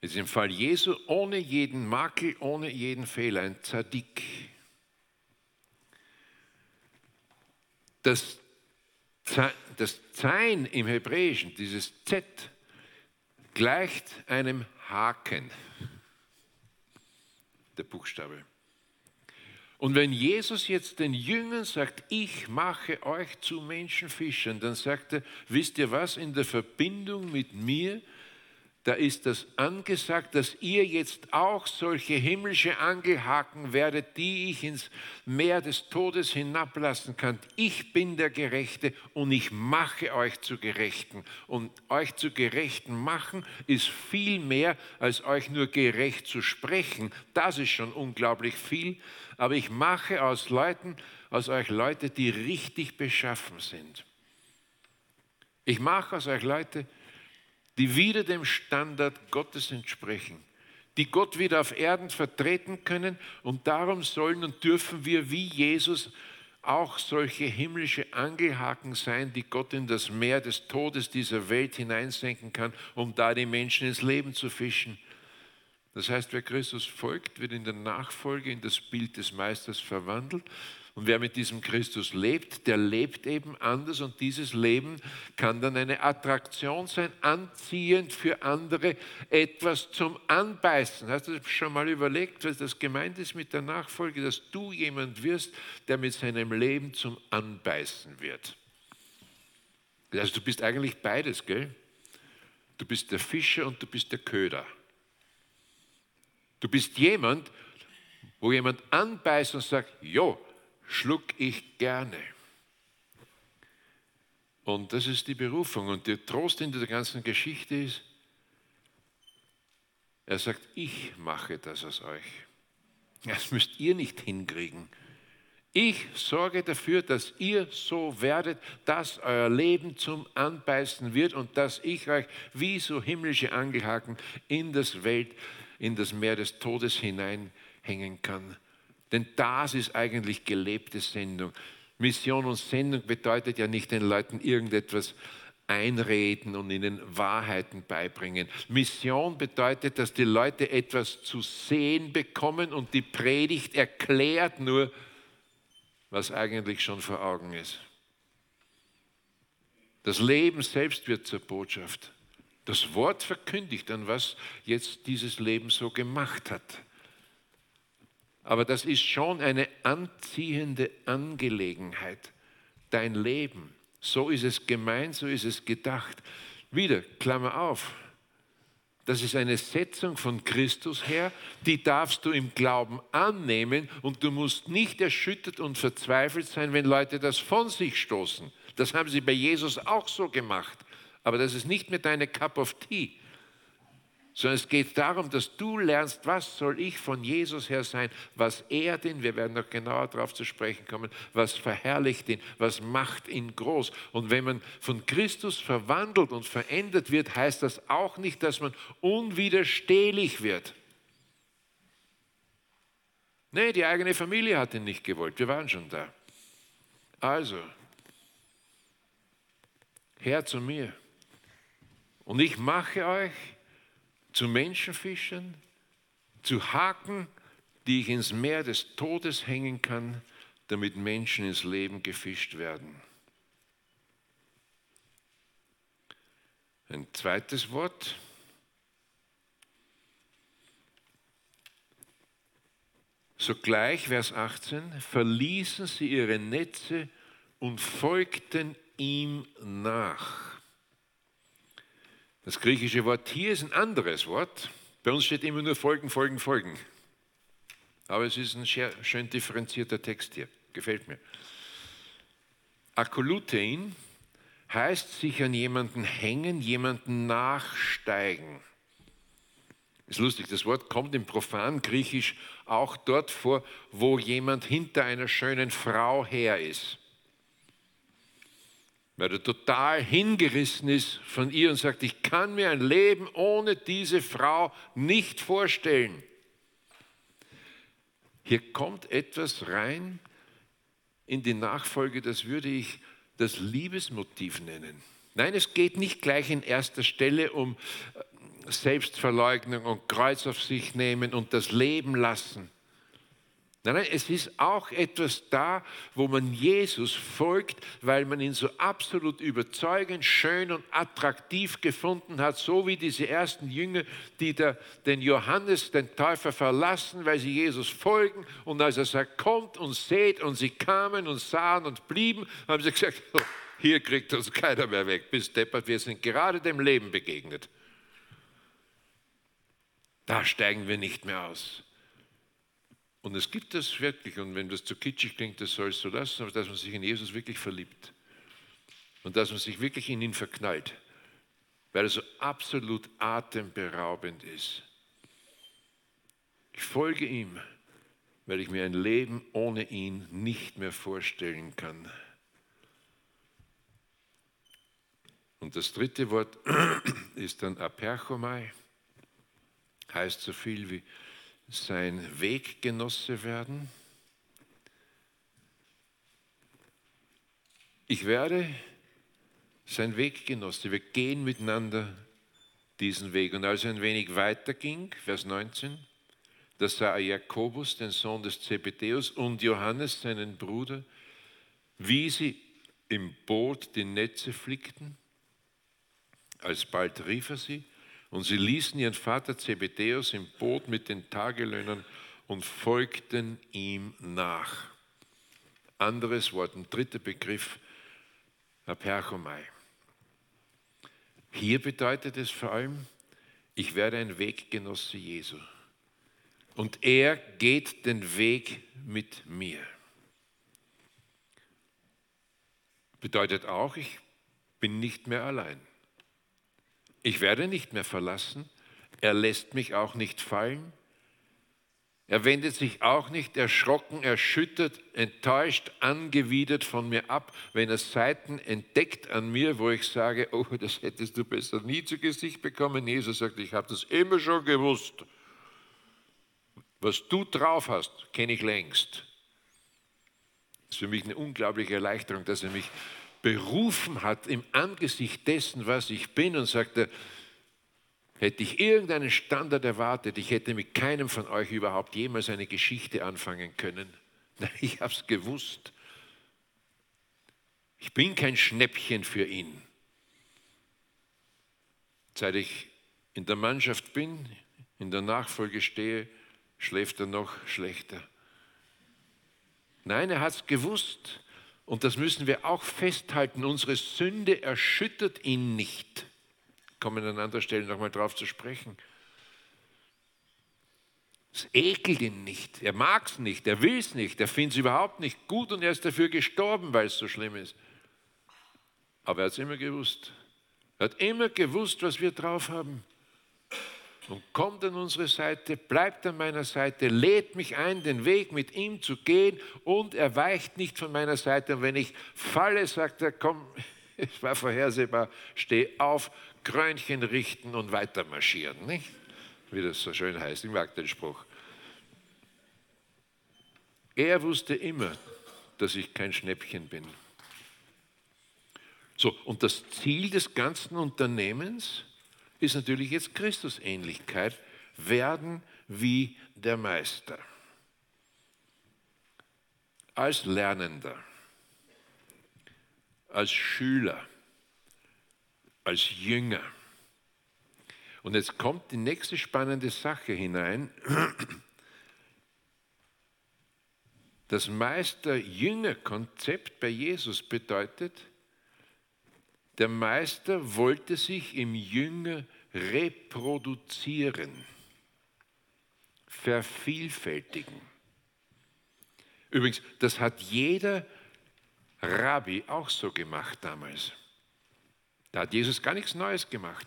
Jetzt im Fall Jesu ohne jeden Makel, ohne jeden Fehler. Ein Zadik. Das, das Zain im Hebräischen, dieses Z, gleicht einem Haken, der Buchstabe. Und wenn Jesus jetzt den Jüngern sagt, ich mache euch zu Menschenfischern, dann sagt er, wisst ihr was, in der Verbindung mit mir da ist das angesagt, dass ihr jetzt auch solche himmlische Angelhaken werdet, die ich ins Meer des Todes hinablassen kann. Ich bin der Gerechte und ich mache euch zu Gerechten. Und euch zu Gerechten machen ist viel mehr, als euch nur gerecht zu sprechen. Das ist schon unglaublich viel. Aber ich mache aus Leuten, aus euch Leute, die richtig beschaffen sind. Ich mache aus euch Leute, die wieder dem Standard Gottes entsprechen, die Gott wieder auf Erden vertreten können und darum sollen und dürfen wir wie Jesus auch solche himmlische Angelhaken sein, die Gott in das Meer des Todes dieser Welt hineinsenken kann, um da die Menschen ins Leben zu fischen. Das heißt, wer Christus folgt, wird in der Nachfolge in das Bild des Meisters verwandelt und wer mit diesem Christus lebt, der lebt eben anders und dieses Leben kann dann eine Attraktion sein, anziehend für andere, etwas zum Anbeißen. Hast du schon mal überlegt, was das gemeint ist mit der Nachfolge, dass du jemand wirst, der mit seinem Leben zum Anbeißen wird? Also du bist eigentlich beides, gell? Du bist der Fischer und du bist der Köder. Du bist jemand, wo jemand anbeißt und sagt, jo, schluck ich gerne. Und das ist die Berufung. Und der Trost in der ganzen Geschichte ist, er sagt, ich mache das aus euch. Das müsst ihr nicht hinkriegen. Ich sorge dafür, dass ihr so werdet, dass euer Leben zum Anbeißen wird und dass ich euch wie so himmlische Angelhaken in das Welt, in das Meer des Todes hineinhängen kann. Denn das ist eigentlich gelebte Sendung. Mission und Sendung bedeutet ja nicht den Leuten irgendetwas einreden und ihnen Wahrheiten beibringen. Mission bedeutet, dass die Leute etwas zu sehen bekommen und die Predigt erklärt nur, was eigentlich schon vor Augen ist. Das Leben selbst wird zur Botschaft. Das Wort verkündigt dann, was jetzt dieses Leben so gemacht hat. Aber das ist schon eine anziehende Angelegenheit. Dein Leben. So ist es gemeint, so ist es gedacht. Wieder, Klammer auf. Das ist eine Setzung von Christus her, die darfst du im Glauben annehmen und du musst nicht erschüttert und verzweifelt sein, wenn Leute das von sich stoßen. Das haben sie bei Jesus auch so gemacht. Aber das ist nicht mehr deine Cup of Tea sondern es geht darum, dass du lernst, was soll ich von Jesus her sein, was ehrt ihn, wir werden noch genauer darauf zu sprechen kommen, was verherrlicht ihn, was macht ihn groß. Und wenn man von Christus verwandelt und verändert wird, heißt das auch nicht, dass man unwiderstehlich wird. Nee, die eigene Familie hat ihn nicht gewollt, wir waren schon da. Also, Herr zu mir. Und ich mache euch zu Menschenfischern, zu Haken, die ich ins Meer des Todes hängen kann, damit Menschen ins Leben gefischt werden. Ein zweites Wort. Sogleich, Vers 18, verließen sie ihre Netze und folgten ihm nach. Das griechische Wort hier ist ein anderes Wort. Bei uns steht immer nur Folgen, Folgen, Folgen. Aber es ist ein schön differenzierter Text hier. Gefällt mir. Akolutein heißt sich an jemanden hängen, jemanden nachsteigen. Ist lustig, das Wort kommt im profan Griechisch auch dort vor, wo jemand hinter einer schönen Frau her ist weil er total hingerissen ist von ihr und sagt, ich kann mir ein Leben ohne diese Frau nicht vorstellen. Hier kommt etwas rein in die Nachfolge, das würde ich das Liebesmotiv nennen. Nein, es geht nicht gleich in erster Stelle um Selbstverleugnung und Kreuz auf sich nehmen und das Leben lassen. Nein, nein, es ist auch etwas da, wo man Jesus folgt, weil man ihn so absolut überzeugend, schön und attraktiv gefunden hat, so wie diese ersten Jünger, die der, den Johannes, den Täufer, verlassen, weil sie Jesus folgen. Und als er sagt, kommt und seht, und sie kamen und sahen und blieben, haben sie gesagt, oh, hier kriegt uns keiner mehr weg, bis deppert, wir sind gerade dem Leben begegnet. Da steigen wir nicht mehr aus. Und es gibt das wirklich, und wenn das zu kitschig klingt, das soll es so lassen, aber dass man sich in Jesus wirklich verliebt. Und dass man sich wirklich in ihn verknallt, weil er so absolut atemberaubend ist. Ich folge ihm, weil ich mir ein Leben ohne ihn nicht mehr vorstellen kann. Und das dritte Wort ist dann Aperchomai, heißt so viel wie sein Weggenosse werden. Ich werde sein Weggenosse, wir gehen miteinander diesen Weg. Und als er ein wenig weiter ging, Vers 19, da sah er Jakobus, den Sohn des Zebedeus, und Johannes, seinen Bruder, wie sie im Boot die Netze flickten. Alsbald rief er sie, und sie ließen ihren Vater Zebedeus im Boot mit den Tagelöhnern und folgten ihm nach. Anderes Wort, ein dritter Begriff, Aperchomai. Hier bedeutet es vor allem, ich werde ein Weggenosse Jesu. Und er geht den Weg mit mir. Bedeutet auch, ich bin nicht mehr allein. Ich werde nicht mehr verlassen. Er lässt mich auch nicht fallen. Er wendet sich auch nicht erschrocken, erschüttert, enttäuscht, angewidert von mir ab, wenn er Seiten entdeckt an mir, wo ich sage, oh, das hättest du besser nie zu Gesicht bekommen. Jesus sagt, ich habe das immer schon gewusst. Was du drauf hast, kenne ich längst. Das ist für mich eine unglaubliche Erleichterung, dass er mich berufen hat im Angesicht dessen, was ich bin und sagte, Hätte ich irgendeinen Standard erwartet, ich hätte mit keinem von euch überhaupt jemals eine Geschichte anfangen können. Nein, ich habe es gewusst. Ich bin kein Schnäppchen für ihn. Seit ich in der Mannschaft bin, in der Nachfolge stehe, schläft er noch schlechter. Nein, er hat es gewusst. Und das müssen wir auch festhalten. Unsere Sünde erschüttert ihn nicht kommen an anderer Stelle nochmal drauf zu sprechen. Es ekelt ihn nicht, er mag es nicht, er will es nicht, er findet es überhaupt nicht gut und er ist dafür gestorben, weil es so schlimm ist. Aber er hat es immer gewusst. Er hat immer gewusst, was wir drauf haben. Und kommt an unsere Seite, bleibt an meiner Seite, lädt mich ein, den Weg mit ihm zu gehen und er weicht nicht von meiner Seite. Und wenn ich falle, sagt er, komm, es war vorhersehbar, steh auf, Krönchen richten und weiter marschieren, nicht? Wie das so schön heißt, ich mag den Spruch. Er wusste immer, dass ich kein Schnäppchen bin. So, und das Ziel des ganzen Unternehmens ist natürlich jetzt Christusähnlichkeit, werden wie der Meister. Als Lernender, als Schüler, als Jünger. Und jetzt kommt die nächste spannende Sache hinein. Das Meister-Jünger-Konzept bei Jesus bedeutet, der Meister wollte sich im Jünger reproduzieren, vervielfältigen. Übrigens, das hat jeder Rabbi auch so gemacht damals. Da hat Jesus gar nichts Neues gemacht,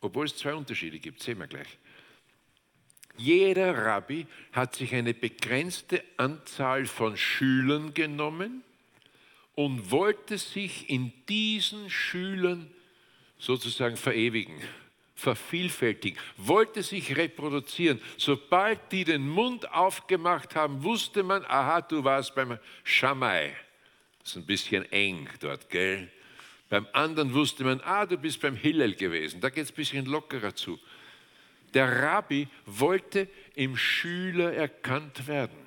obwohl es zwei Unterschiede gibt, sehen wir gleich. Jeder Rabbi hat sich eine begrenzte Anzahl von Schülern genommen und wollte sich in diesen Schülern sozusagen verewigen, vervielfältigen, wollte sich reproduzieren. Sobald die den Mund aufgemacht haben, wusste man, aha, du warst beim Schamai. Das ist ein bisschen eng dort, gell? Beim anderen wusste man, ah, du bist beim Hillel gewesen. Da geht es ein bisschen lockerer zu. Der Rabbi wollte im Schüler erkannt werden.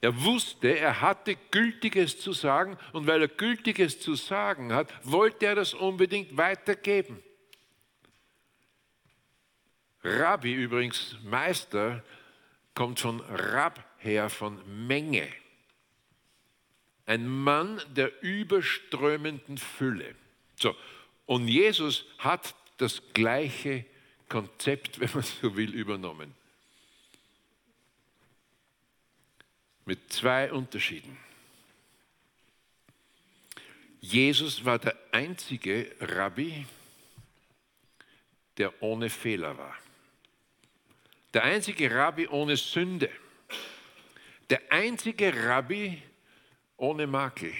Er wusste, er hatte Gültiges zu sagen und weil er Gültiges zu sagen hat, wollte er das unbedingt weitergeben. Rabbi übrigens, Meister, kommt von Rab her, von Menge. Ein Mann der überströmenden Fülle. So, und Jesus hat das gleiche Konzept, wenn man so will, übernommen. Mit zwei Unterschieden. Jesus war der einzige Rabbi, der ohne Fehler war. Der einzige Rabbi ohne Sünde. Der einzige Rabbi ohne Makel,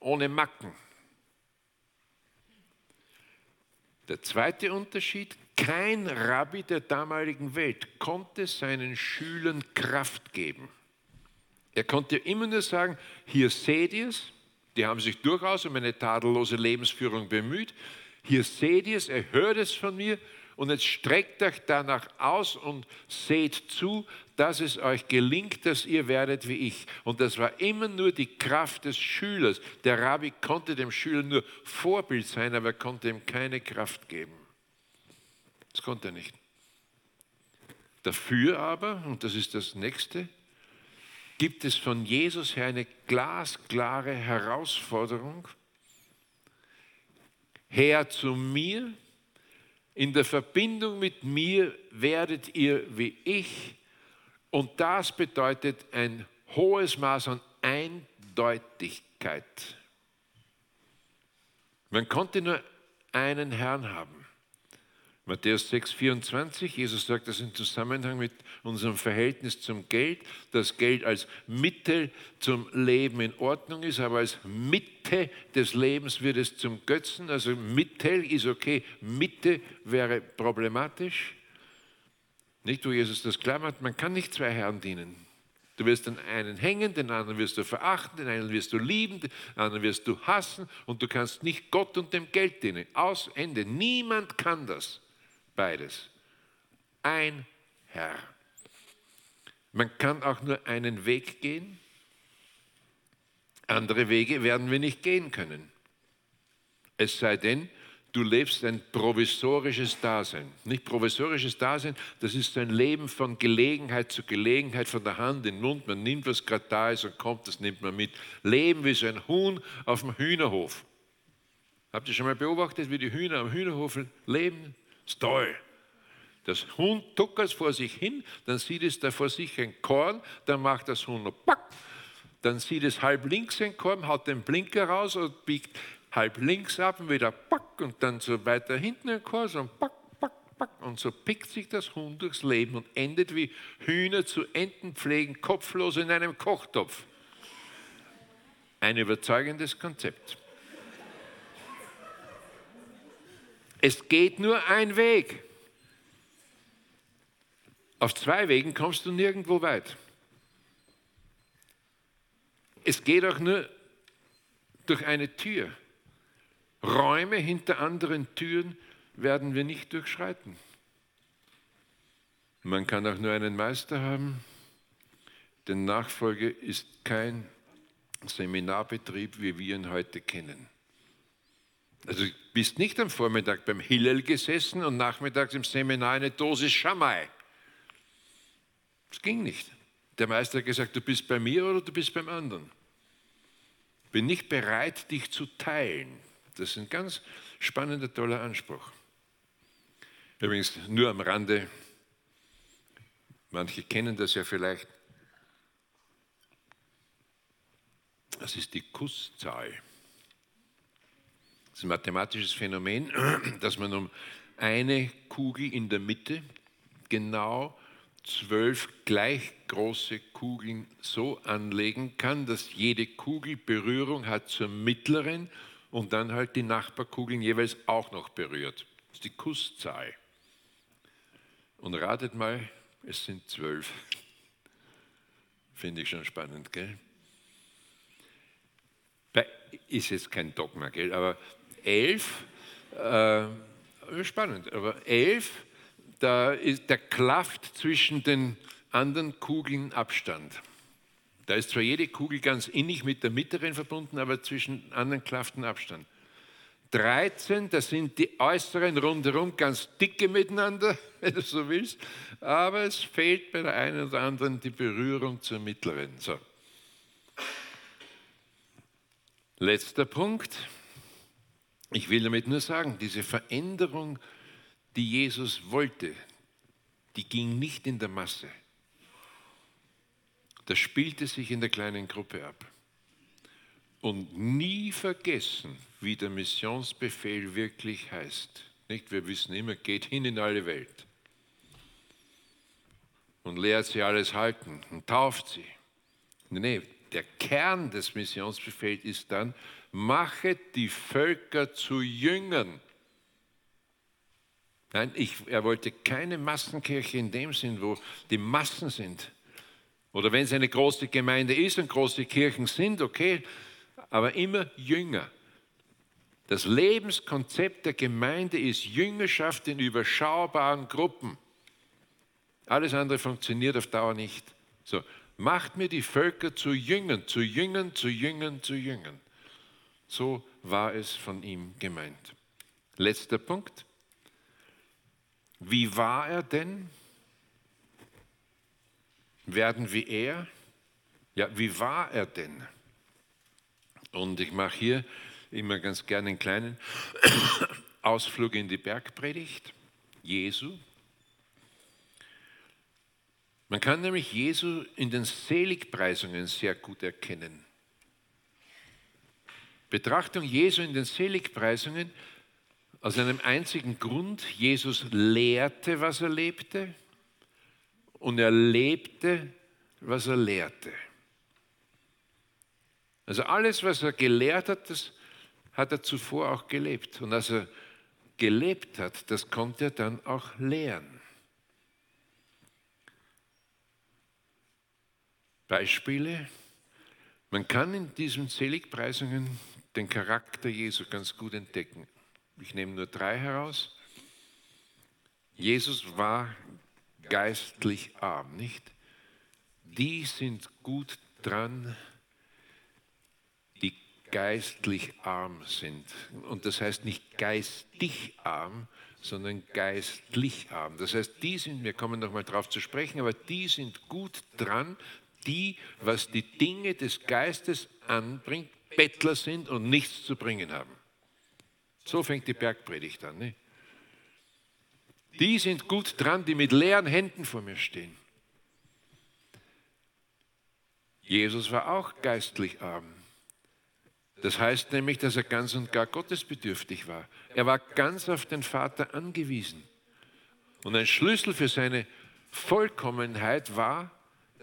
ohne Macken. Der zweite Unterschied, kein Rabbi der damaligen Welt konnte seinen Schülern Kraft geben. Er konnte immer nur sagen, hier seht ihr es, die haben sich durchaus um eine tadellose Lebensführung bemüht, hier seht ihr es, er hört es von mir und jetzt streckt euch danach aus und seht zu, dass es euch gelingt, dass ihr werdet wie ich. Und das war immer nur die Kraft des Schülers. Der Rabbi konnte dem Schüler nur Vorbild sein, aber er konnte ihm keine Kraft geben. Das konnte er nicht. Dafür aber, und das ist das nächste, gibt es von Jesus her eine glasklare Herausforderung. Her zu mir, in der Verbindung mit mir werdet ihr wie ich. Und das bedeutet ein hohes Maß an Eindeutigkeit. Man konnte nur einen Herrn haben. Matthäus 6, 24, Jesus sagt das im Zusammenhang mit unserem Verhältnis zum Geld, dass Geld als Mittel zum Leben in Ordnung ist, aber als Mitte des Lebens wird es zum Götzen. Also Mittel ist okay, Mitte wäre problematisch. Nicht, wo Jesus das klar macht, man kann nicht zwei Herren dienen. Du wirst den einen hängen, den anderen wirst du verachten, den einen wirst du lieben, den anderen wirst du hassen und du kannst nicht Gott und dem Geld dienen. Aus Ende. Niemand kann das. Beides. Ein Herr. Man kann auch nur einen Weg gehen. Andere Wege werden wir nicht gehen können. Es sei denn, du lebst ein provisorisches Dasein. Nicht provisorisches Dasein, das ist ein Leben von Gelegenheit zu Gelegenheit, von der Hand in den Mund. Man nimmt, was gerade da ist und kommt, das nimmt man mit. Leben wie so ein Huhn auf dem Hühnerhof. Habt ihr schon mal beobachtet, wie die Hühner am Hühnerhof leben? Ist toll. Das Huhn tuckert vor sich hin, dann sieht es da vor sich ein Korn, dann macht das Huhn noch pack, dann sieht es halb links ein Korn, haut den Blinker raus und biegt halb links ab und wieder pack und dann so weiter hinten ein Korn, so pack, pack, pack und so pickt sich das Huhn durchs Leben und endet wie Hühner zu Enten pflegen, kopflos in einem Kochtopf. Ein überzeugendes Konzept. Es geht nur ein Weg. Auf zwei Wegen kommst du nirgendwo weit. Es geht auch nur durch eine Tür. Räume hinter anderen Türen werden wir nicht durchschreiten. Man kann auch nur einen Meister haben, denn Nachfolge ist kein Seminarbetrieb, wie wir ihn heute kennen. Also du bist nicht am Vormittag beim Hillel gesessen und nachmittags im Seminar eine Dosis Schamai. Das ging nicht. Der Meister hat gesagt, du bist bei mir oder du bist beim anderen. Bin nicht bereit, dich zu teilen. Das ist ein ganz spannender, toller Anspruch. Übrigens nur am Rande, manche kennen das ja vielleicht, das ist die Kusszahl. Das ist ein mathematisches Phänomen, dass man um eine Kugel in der Mitte genau zwölf gleich große Kugeln so anlegen kann, dass jede Kugel Berührung hat zur mittleren und dann halt die Nachbarkugeln jeweils auch noch berührt. Das ist die Kusszahl. Und ratet mal, es sind zwölf. Finde ich schon spannend, gell? Ist jetzt kein Dogma, gell? aber elf, äh, spannend, aber elf, da ist der klafft zwischen den anderen Kugeln Abstand. Da ist zwar jede Kugel ganz innig mit der mittleren verbunden, aber zwischen anderen klaften Abstand. 13, das sind die äußeren rundherum ganz dicke miteinander, wenn du so willst, aber es fehlt bei der einen oder anderen die Berührung zur mittleren. So. Letzter Punkt. Ich will damit nur sagen, diese Veränderung, die Jesus wollte, die ging nicht in der Masse. Das spielte sich in der kleinen Gruppe ab. Und nie vergessen, wie der Missionsbefehl wirklich heißt. Nicht, wir wissen immer, geht hin in alle Welt und lehrt sie alles halten und tauft sie Nee, der Kern des Missionsbefehls ist dann, mache die Völker zu Jüngern. Nein, ich, er wollte keine Massenkirche in dem Sinn, wo die Massen sind. Oder wenn es eine große Gemeinde ist und große Kirchen sind, okay, aber immer Jünger. Das Lebenskonzept der Gemeinde ist Jüngerschaft in überschaubaren Gruppen. Alles andere funktioniert auf Dauer nicht. So, macht mir die Völker zu Jüngern, zu Jüngern, zu Jüngern, zu Jüngern. So war es von ihm gemeint. Letzter Punkt. Wie war er denn? Werden wie er? Ja, wie war er denn? Und ich mache hier immer ganz gerne einen kleinen Ausflug in die Bergpredigt Jesu. Man kann nämlich Jesu in den Seligpreisungen sehr gut erkennen. Betrachtung Jesu in den Seligpreisungen aus einem einzigen Grund. Jesus lehrte, was er lebte und er lebte, was er lehrte. Also alles, was er gelehrt hat, das hat er zuvor auch gelebt. Und als er gelebt hat, das konnte er dann auch lehren. Beispiele. Man kann in diesen Seligpreisungen den Charakter Jesu ganz gut entdecken. Ich nehme nur drei heraus. Jesus war geistlich arm, nicht? Die sind gut dran, geistlich arm sind. Und das heißt nicht geistig arm, sondern geistlich arm. Das heißt, die sind, wir kommen nochmal darauf zu sprechen, aber die sind gut dran, die, was die Dinge des Geistes anbringt, Bettler sind und nichts zu bringen haben. So fängt die Bergpredigt an. Ne? Die sind gut dran, die mit leeren Händen vor mir stehen. Jesus war auch geistlich arm. Das heißt nämlich, dass er ganz und gar gottesbedürftig war. Er war ganz auf den Vater angewiesen. Und ein Schlüssel für seine Vollkommenheit war,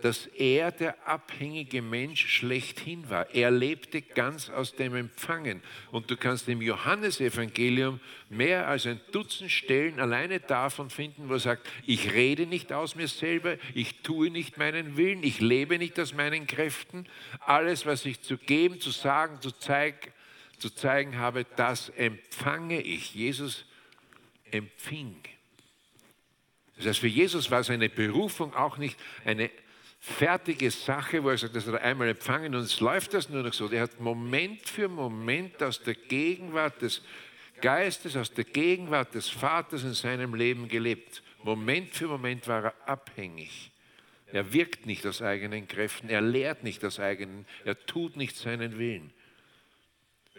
dass er der abhängige Mensch schlechthin war. Er lebte ganz aus dem Empfangen. Und du kannst im Johannesevangelium mehr als ein Dutzend Stellen alleine davon finden, wo er sagt, ich rede nicht aus mir selber, ich tue nicht meinen Willen, ich lebe nicht aus meinen Kräften. Alles, was ich zu geben, zu sagen, zu, zeig, zu zeigen habe, das empfange ich. Jesus empfing. Das heißt, für Jesus war seine Berufung auch nicht eine fertige Sache, wo er sagt, das hat er einmal empfangen und es läuft das nur noch so. Der hat Moment für Moment aus der Gegenwart des Geistes, aus der Gegenwart des Vaters in seinem Leben gelebt. Moment für Moment war er abhängig. Er wirkt nicht aus eigenen Kräften, er lehrt nicht aus eigenen, er tut nicht seinen Willen.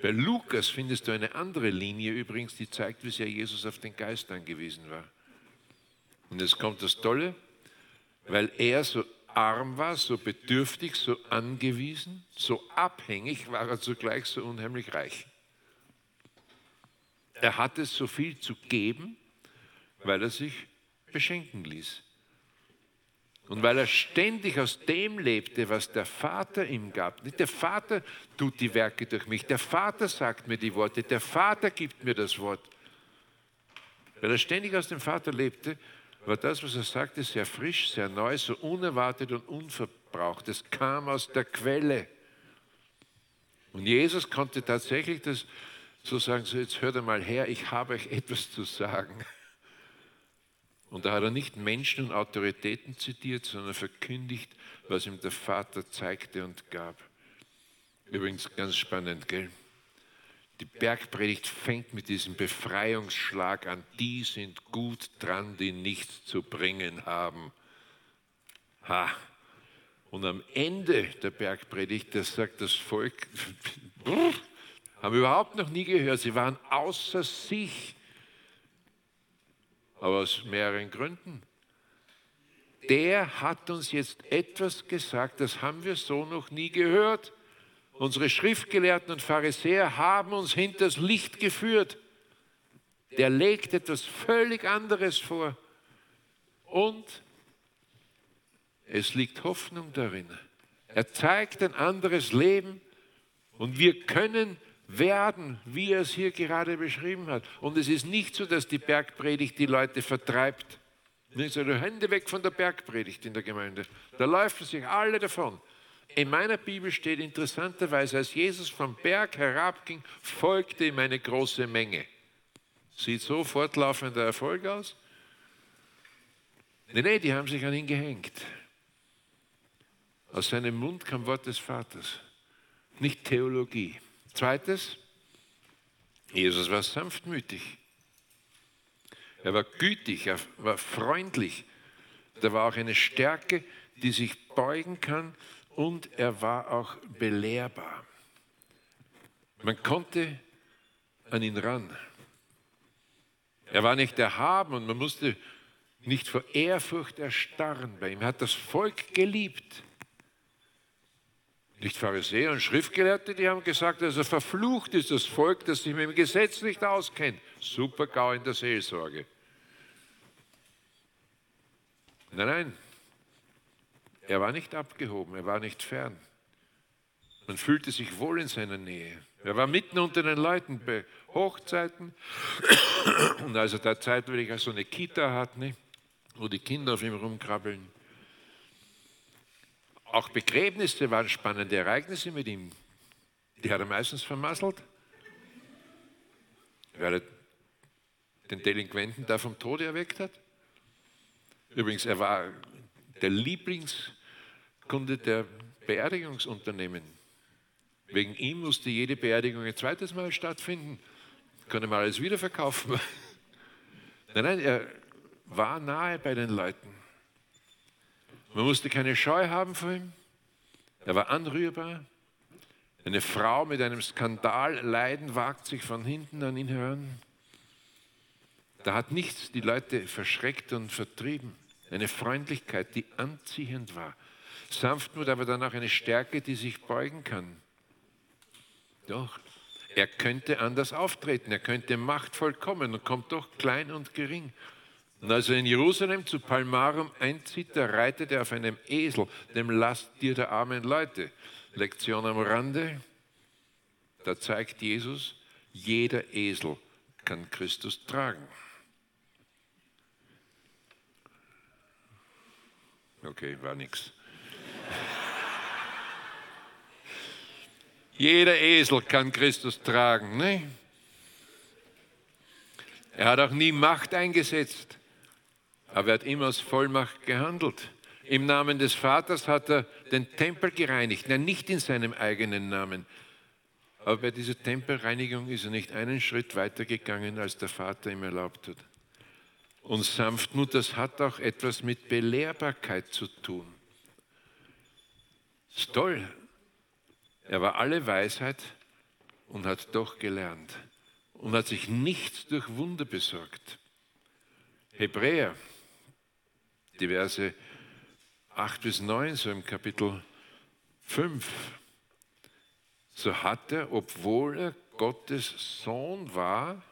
Bei Lukas findest du eine andere Linie übrigens, die zeigt, wie sehr Jesus auf den Geist angewiesen war. Und jetzt kommt das Tolle, weil er so arm war, so bedürftig, so angewiesen, so abhängig, war er zugleich so unheimlich reich. Er hatte so viel zu geben, weil er sich beschenken ließ. Und weil er ständig aus dem lebte, was der Vater ihm gab. Nicht der Vater tut die Werke durch mich, der Vater sagt mir die Worte, der Vater gibt mir das Wort. Weil er ständig aus dem Vater lebte, war das, was er sagte, sehr frisch, sehr neu, so unerwartet und unverbraucht. Es kam aus der Quelle. Und Jesus konnte tatsächlich das so sagen, so jetzt hört einmal her, ich habe euch etwas zu sagen. Und da hat er nicht Menschen und Autoritäten zitiert, sondern verkündigt, was ihm der Vater zeigte und gab. Übrigens ganz spannend, gell? Die Bergpredigt fängt mit diesem Befreiungsschlag an. Die sind gut dran, die nichts zu bringen haben. Ha. Und am Ende der Bergpredigt, das sagt das Volk, haben wir überhaupt noch nie gehört. Sie waren außer sich. Aber aus mehreren Gründen. Der hat uns jetzt etwas gesagt, das haben wir so noch nie gehört. Unsere Schriftgelehrten und Pharisäer haben uns hinters Licht geführt. Der legt etwas völlig anderes vor. Und es liegt Hoffnung darin. Er zeigt ein anderes Leben und wir können werden, wie er es hier gerade beschrieben hat. Und es ist nicht so, dass die Bergpredigt die Leute vertreibt. Nicht so, Hände weg von der Bergpredigt in der Gemeinde. Da laufen sich alle davon. In meiner Bibel steht interessanterweise, als Jesus vom Berg herabging, folgte ihm eine große Menge. Sieht so fortlaufender Erfolg aus? Nein, nein, die haben sich an ihn gehängt. Aus seinem Mund kam Wort des Vaters, nicht Theologie. Zweites, Jesus war sanftmütig. Er war gütig, er war freundlich. Da war auch eine Stärke, die sich beugen kann und er war auch belehrbar. Man konnte an ihn ran. Er war nicht erhaben und man musste nicht vor Ehrfurcht erstarren bei ihm. Er hat das Volk geliebt. Nicht Pharisäer und Schriftgelehrte, die haben gesagt, also verflucht ist das Volk, das sich mit dem Gesetz nicht auskennt. Super GAU in der Seelsorge. Nein, nein, er war nicht abgehoben, er war nicht fern. Man fühlte sich wohl in seiner Nähe. Er war mitten unter den Leuten bei Hochzeiten. Und als er da zeitweilig so eine Kita hat, ne, wo die Kinder auf ihm rumkrabbeln, auch Begräbnisse waren spannende Ereignisse mit ihm. Die hat er meistens vermasselt. Weil er den Delinquenten da vom Tode erweckt hat. Übrigens, er war der Lieblingskunde der Beerdigungsunternehmen. Wegen ihm musste jede Beerdigung ein zweites Mal stattfinden. Konnte man alles wieder verkaufen. Nein, nein, er war nahe bei den Leuten. Man musste keine Scheu haben vor ihm. Er war anrührbar. Eine Frau mit einem Skandal leiden wagt sich von hinten an ihn heran. Da hat nichts die Leute verschreckt und vertrieben. Eine Freundlichkeit, die anziehend war. Sanftmut, aber dann auch eine Stärke, die sich beugen kann. Doch, er könnte anders auftreten, er könnte machtvoll kommen und kommt doch klein und gering. Und als er in Jerusalem zu Palmarum einzieht, da reitet er auf einem Esel, dem Lasttier der armen Leute. Lektion am Rande, da zeigt Jesus, jeder Esel kann Christus tragen. Okay, war nichts. Jeder Esel kann Christus tragen. Ne? Er hat auch nie Macht eingesetzt aber er hat immer aus Vollmacht gehandelt. Im Namen des Vaters hat er den Tempel gereinigt, nein, nicht in seinem eigenen Namen. Aber bei dieser Tempelreinigung ist er nicht einen Schritt weiter gegangen, als der Vater ihm erlaubt hat. Und Sanftmut, das hat auch etwas mit Belehrbarkeit zu tun. Ist toll. Er war alle Weisheit und hat doch gelernt und hat sich nichts durch Wunder besorgt. Hebräer die Verse 8 bis 9, so im Kapitel 5. So hat er, obwohl er Gottes Sohn war,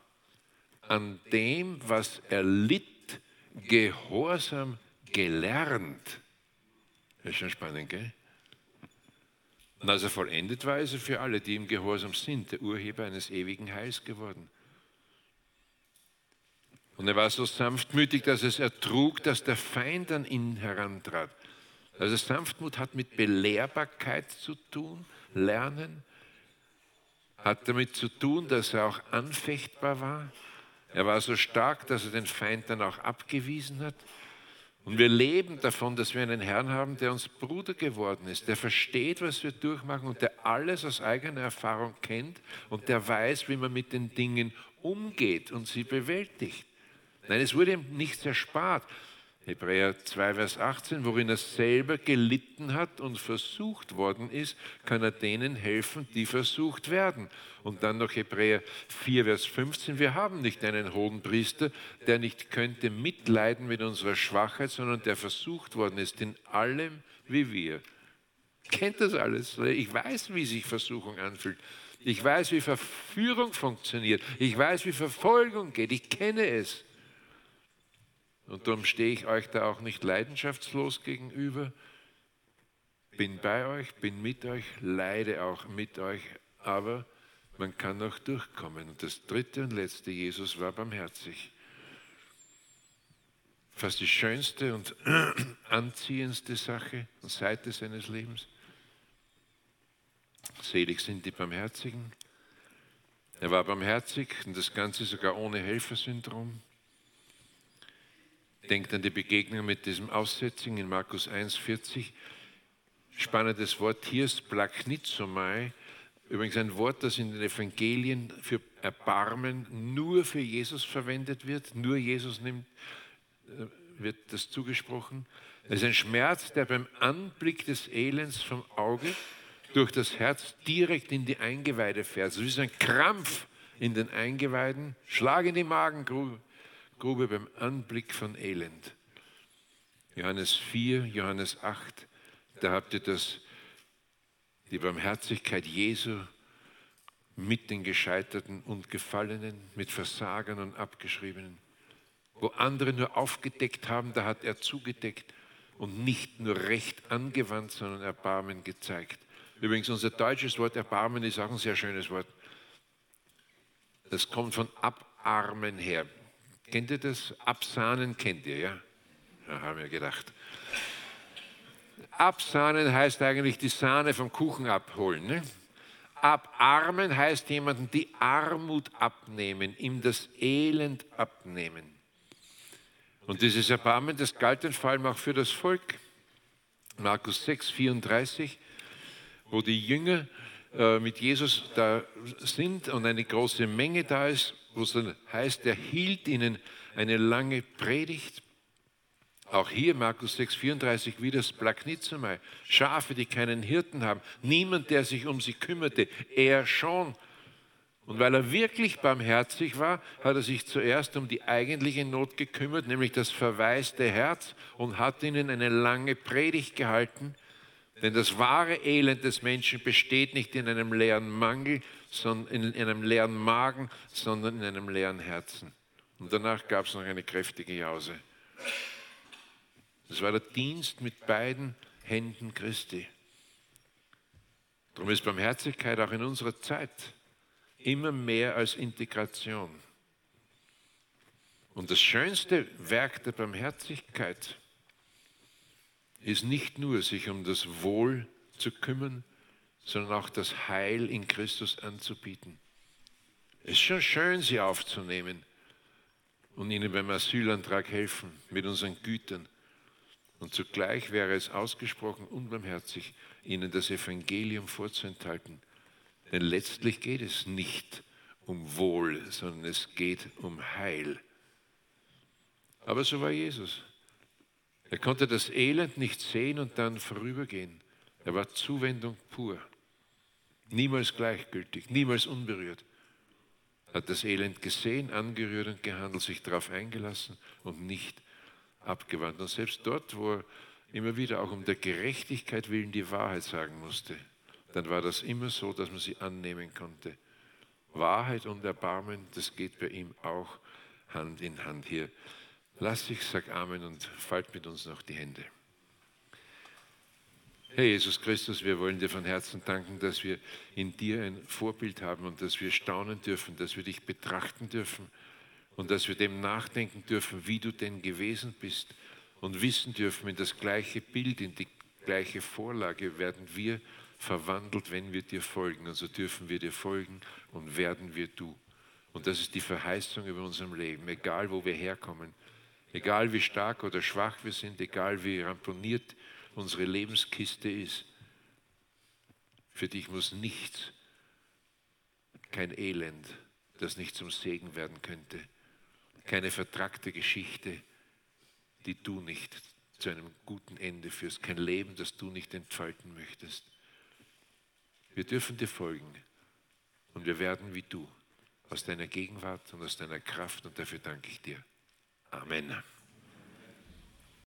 an dem, was er litt, gehorsam gelernt. Das ist schon spannend, gell? Und als er vollendet war, ist er für alle, die im Gehorsam sind, der Urheber eines ewigen Heils geworden. Und er war so sanftmütig, dass es ertrug, dass der Feind an ihn herantrat. Also Sanftmut hat mit Belehrbarkeit zu tun, Lernen, hat damit zu tun, dass er auch anfechtbar war. Er war so stark, dass er den Feind dann auch abgewiesen hat. Und wir leben davon, dass wir einen Herrn haben, der uns Bruder geworden ist, der versteht, was wir durchmachen und der alles aus eigener Erfahrung kennt und der weiß, wie man mit den Dingen umgeht und sie bewältigt. Nein, es wurde ihm nichts erspart. Hebräer 2, Vers 18, worin er selber gelitten hat und versucht worden ist, kann er denen helfen, die versucht werden. Und dann noch Hebräer 4, Vers 15, wir haben nicht einen hohen Priester, der nicht könnte mitleiden mit unserer Schwachheit, sondern der versucht worden ist in allem wie wir. Kennt das alles? Ich weiß, wie sich Versuchung anfühlt. Ich weiß, wie Verführung funktioniert. Ich weiß, wie Verfolgung geht. Ich kenne es. Und darum stehe ich euch da auch nicht leidenschaftslos gegenüber. bin bei euch, bin mit euch, leide auch mit euch, aber man kann auch durchkommen. Und das dritte und letzte, Jesus war barmherzig. Fast die schönste und anziehendste Sache und Seite seines Lebens. Selig sind die Barmherzigen. Er war barmherzig und das Ganze sogar ohne Helfersyndrom. Denkt an die Begegnung mit diesem Aussätzigen in Markus 1,40. Spannendes Wort hier ist Plaknizomai. Übrigens ein Wort, das in den Evangelien für Erbarmen nur für Jesus verwendet wird. Nur Jesus nimmt, äh, wird das zugesprochen. Es ist ein Schmerz, der beim Anblick des Elends vom Auge durch das Herz direkt in die Eingeweide fährt. Es ist ein Krampf in den Eingeweiden, Schlag in die Magengrube Grube beim Anblick von Elend. Johannes 4, Johannes 8, da habt ihr das, die Barmherzigkeit Jesu mit den Gescheiterten und Gefallenen, mit Versagern und Abgeschriebenen. Wo andere nur aufgedeckt haben, da hat er zugedeckt und nicht nur Recht angewandt, sondern Erbarmen gezeigt. Übrigens, unser deutsches Wort Erbarmen ist auch ein sehr schönes Wort. Das kommt von abarmen her. Kennt ihr das? Absahnen kennt ihr, ja? Ja, haben wir gedacht. Absahnen heißt eigentlich die Sahne vom Kuchen abholen. Ne? Abarmen heißt jemanden die Armut abnehmen, ihm das Elend abnehmen. Und dieses Erbarmen, das galt vor allem auch für das Volk. Markus 6, 34 wo die Jünger äh, mit Jesus da sind und eine große Menge da ist, wo es dann heißt, er hielt ihnen eine lange Predigt. Auch hier Markus 6, 34 wieder das Plaknizomai. Schafe, die keinen Hirten haben. Niemand, der sich um sie kümmerte. Er schon. Und weil er wirklich barmherzig war, hat er sich zuerst um die eigentliche Not gekümmert, nämlich das verwaiste Herz, und hat ihnen eine lange Predigt gehalten denn das wahre Elend des Menschen besteht nicht in einem leeren Mangel, in einem leeren Magen, sondern in einem leeren Herzen. Und danach gab es noch eine kräftige Jause. Das war der Dienst mit beiden Händen Christi. Darum ist Barmherzigkeit auch in unserer Zeit immer mehr als Integration. Und das schönste Werk der Barmherzigkeit ist nicht nur, sich um das Wohl zu kümmern, sondern auch das Heil in Christus anzubieten. Es ist schon schön, sie aufzunehmen und ihnen beim Asylantrag helfen mit unseren Gütern. Und zugleich wäre es ausgesprochen unbarmherzig, ihnen das Evangelium vorzuenthalten. Denn letztlich geht es nicht um Wohl, sondern es geht um Heil. Aber so war Jesus. Er konnte das Elend nicht sehen und dann vorübergehen. Er war Zuwendung pur. Niemals gleichgültig, niemals unberührt. Hat das Elend gesehen, angerührt und gehandelt, sich darauf eingelassen und nicht abgewandt. Und selbst dort, wo er immer wieder auch um der Gerechtigkeit willen die Wahrheit sagen musste, dann war das immer so, dass man sie annehmen konnte. Wahrheit und Erbarmen, das geht bei ihm auch Hand in Hand hier. Lass dich, sag Amen und falt mit uns noch die Hände. Herr Jesus Christus, wir wollen dir von Herzen danken, dass wir in dir ein Vorbild haben und dass wir staunen dürfen, dass wir dich betrachten dürfen und dass wir dem nachdenken dürfen, wie du denn gewesen bist und wissen dürfen, in das gleiche Bild, in die gleiche Vorlage werden wir verwandelt, wenn wir dir folgen. Und so dürfen wir dir folgen und werden wir du. Und das ist die Verheißung über unserem Leben, egal wo wir herkommen Egal wie stark oder schwach wir sind, egal wie ramponiert unsere Lebenskiste ist, für dich muss nichts, kein Elend, das nicht zum Segen werden könnte, keine vertragte Geschichte, die du nicht zu einem guten Ende führst, kein Leben, das du nicht entfalten möchtest. Wir dürfen dir folgen und wir werden wie du, aus deiner Gegenwart und aus deiner Kraft und dafür danke ich dir. Amen.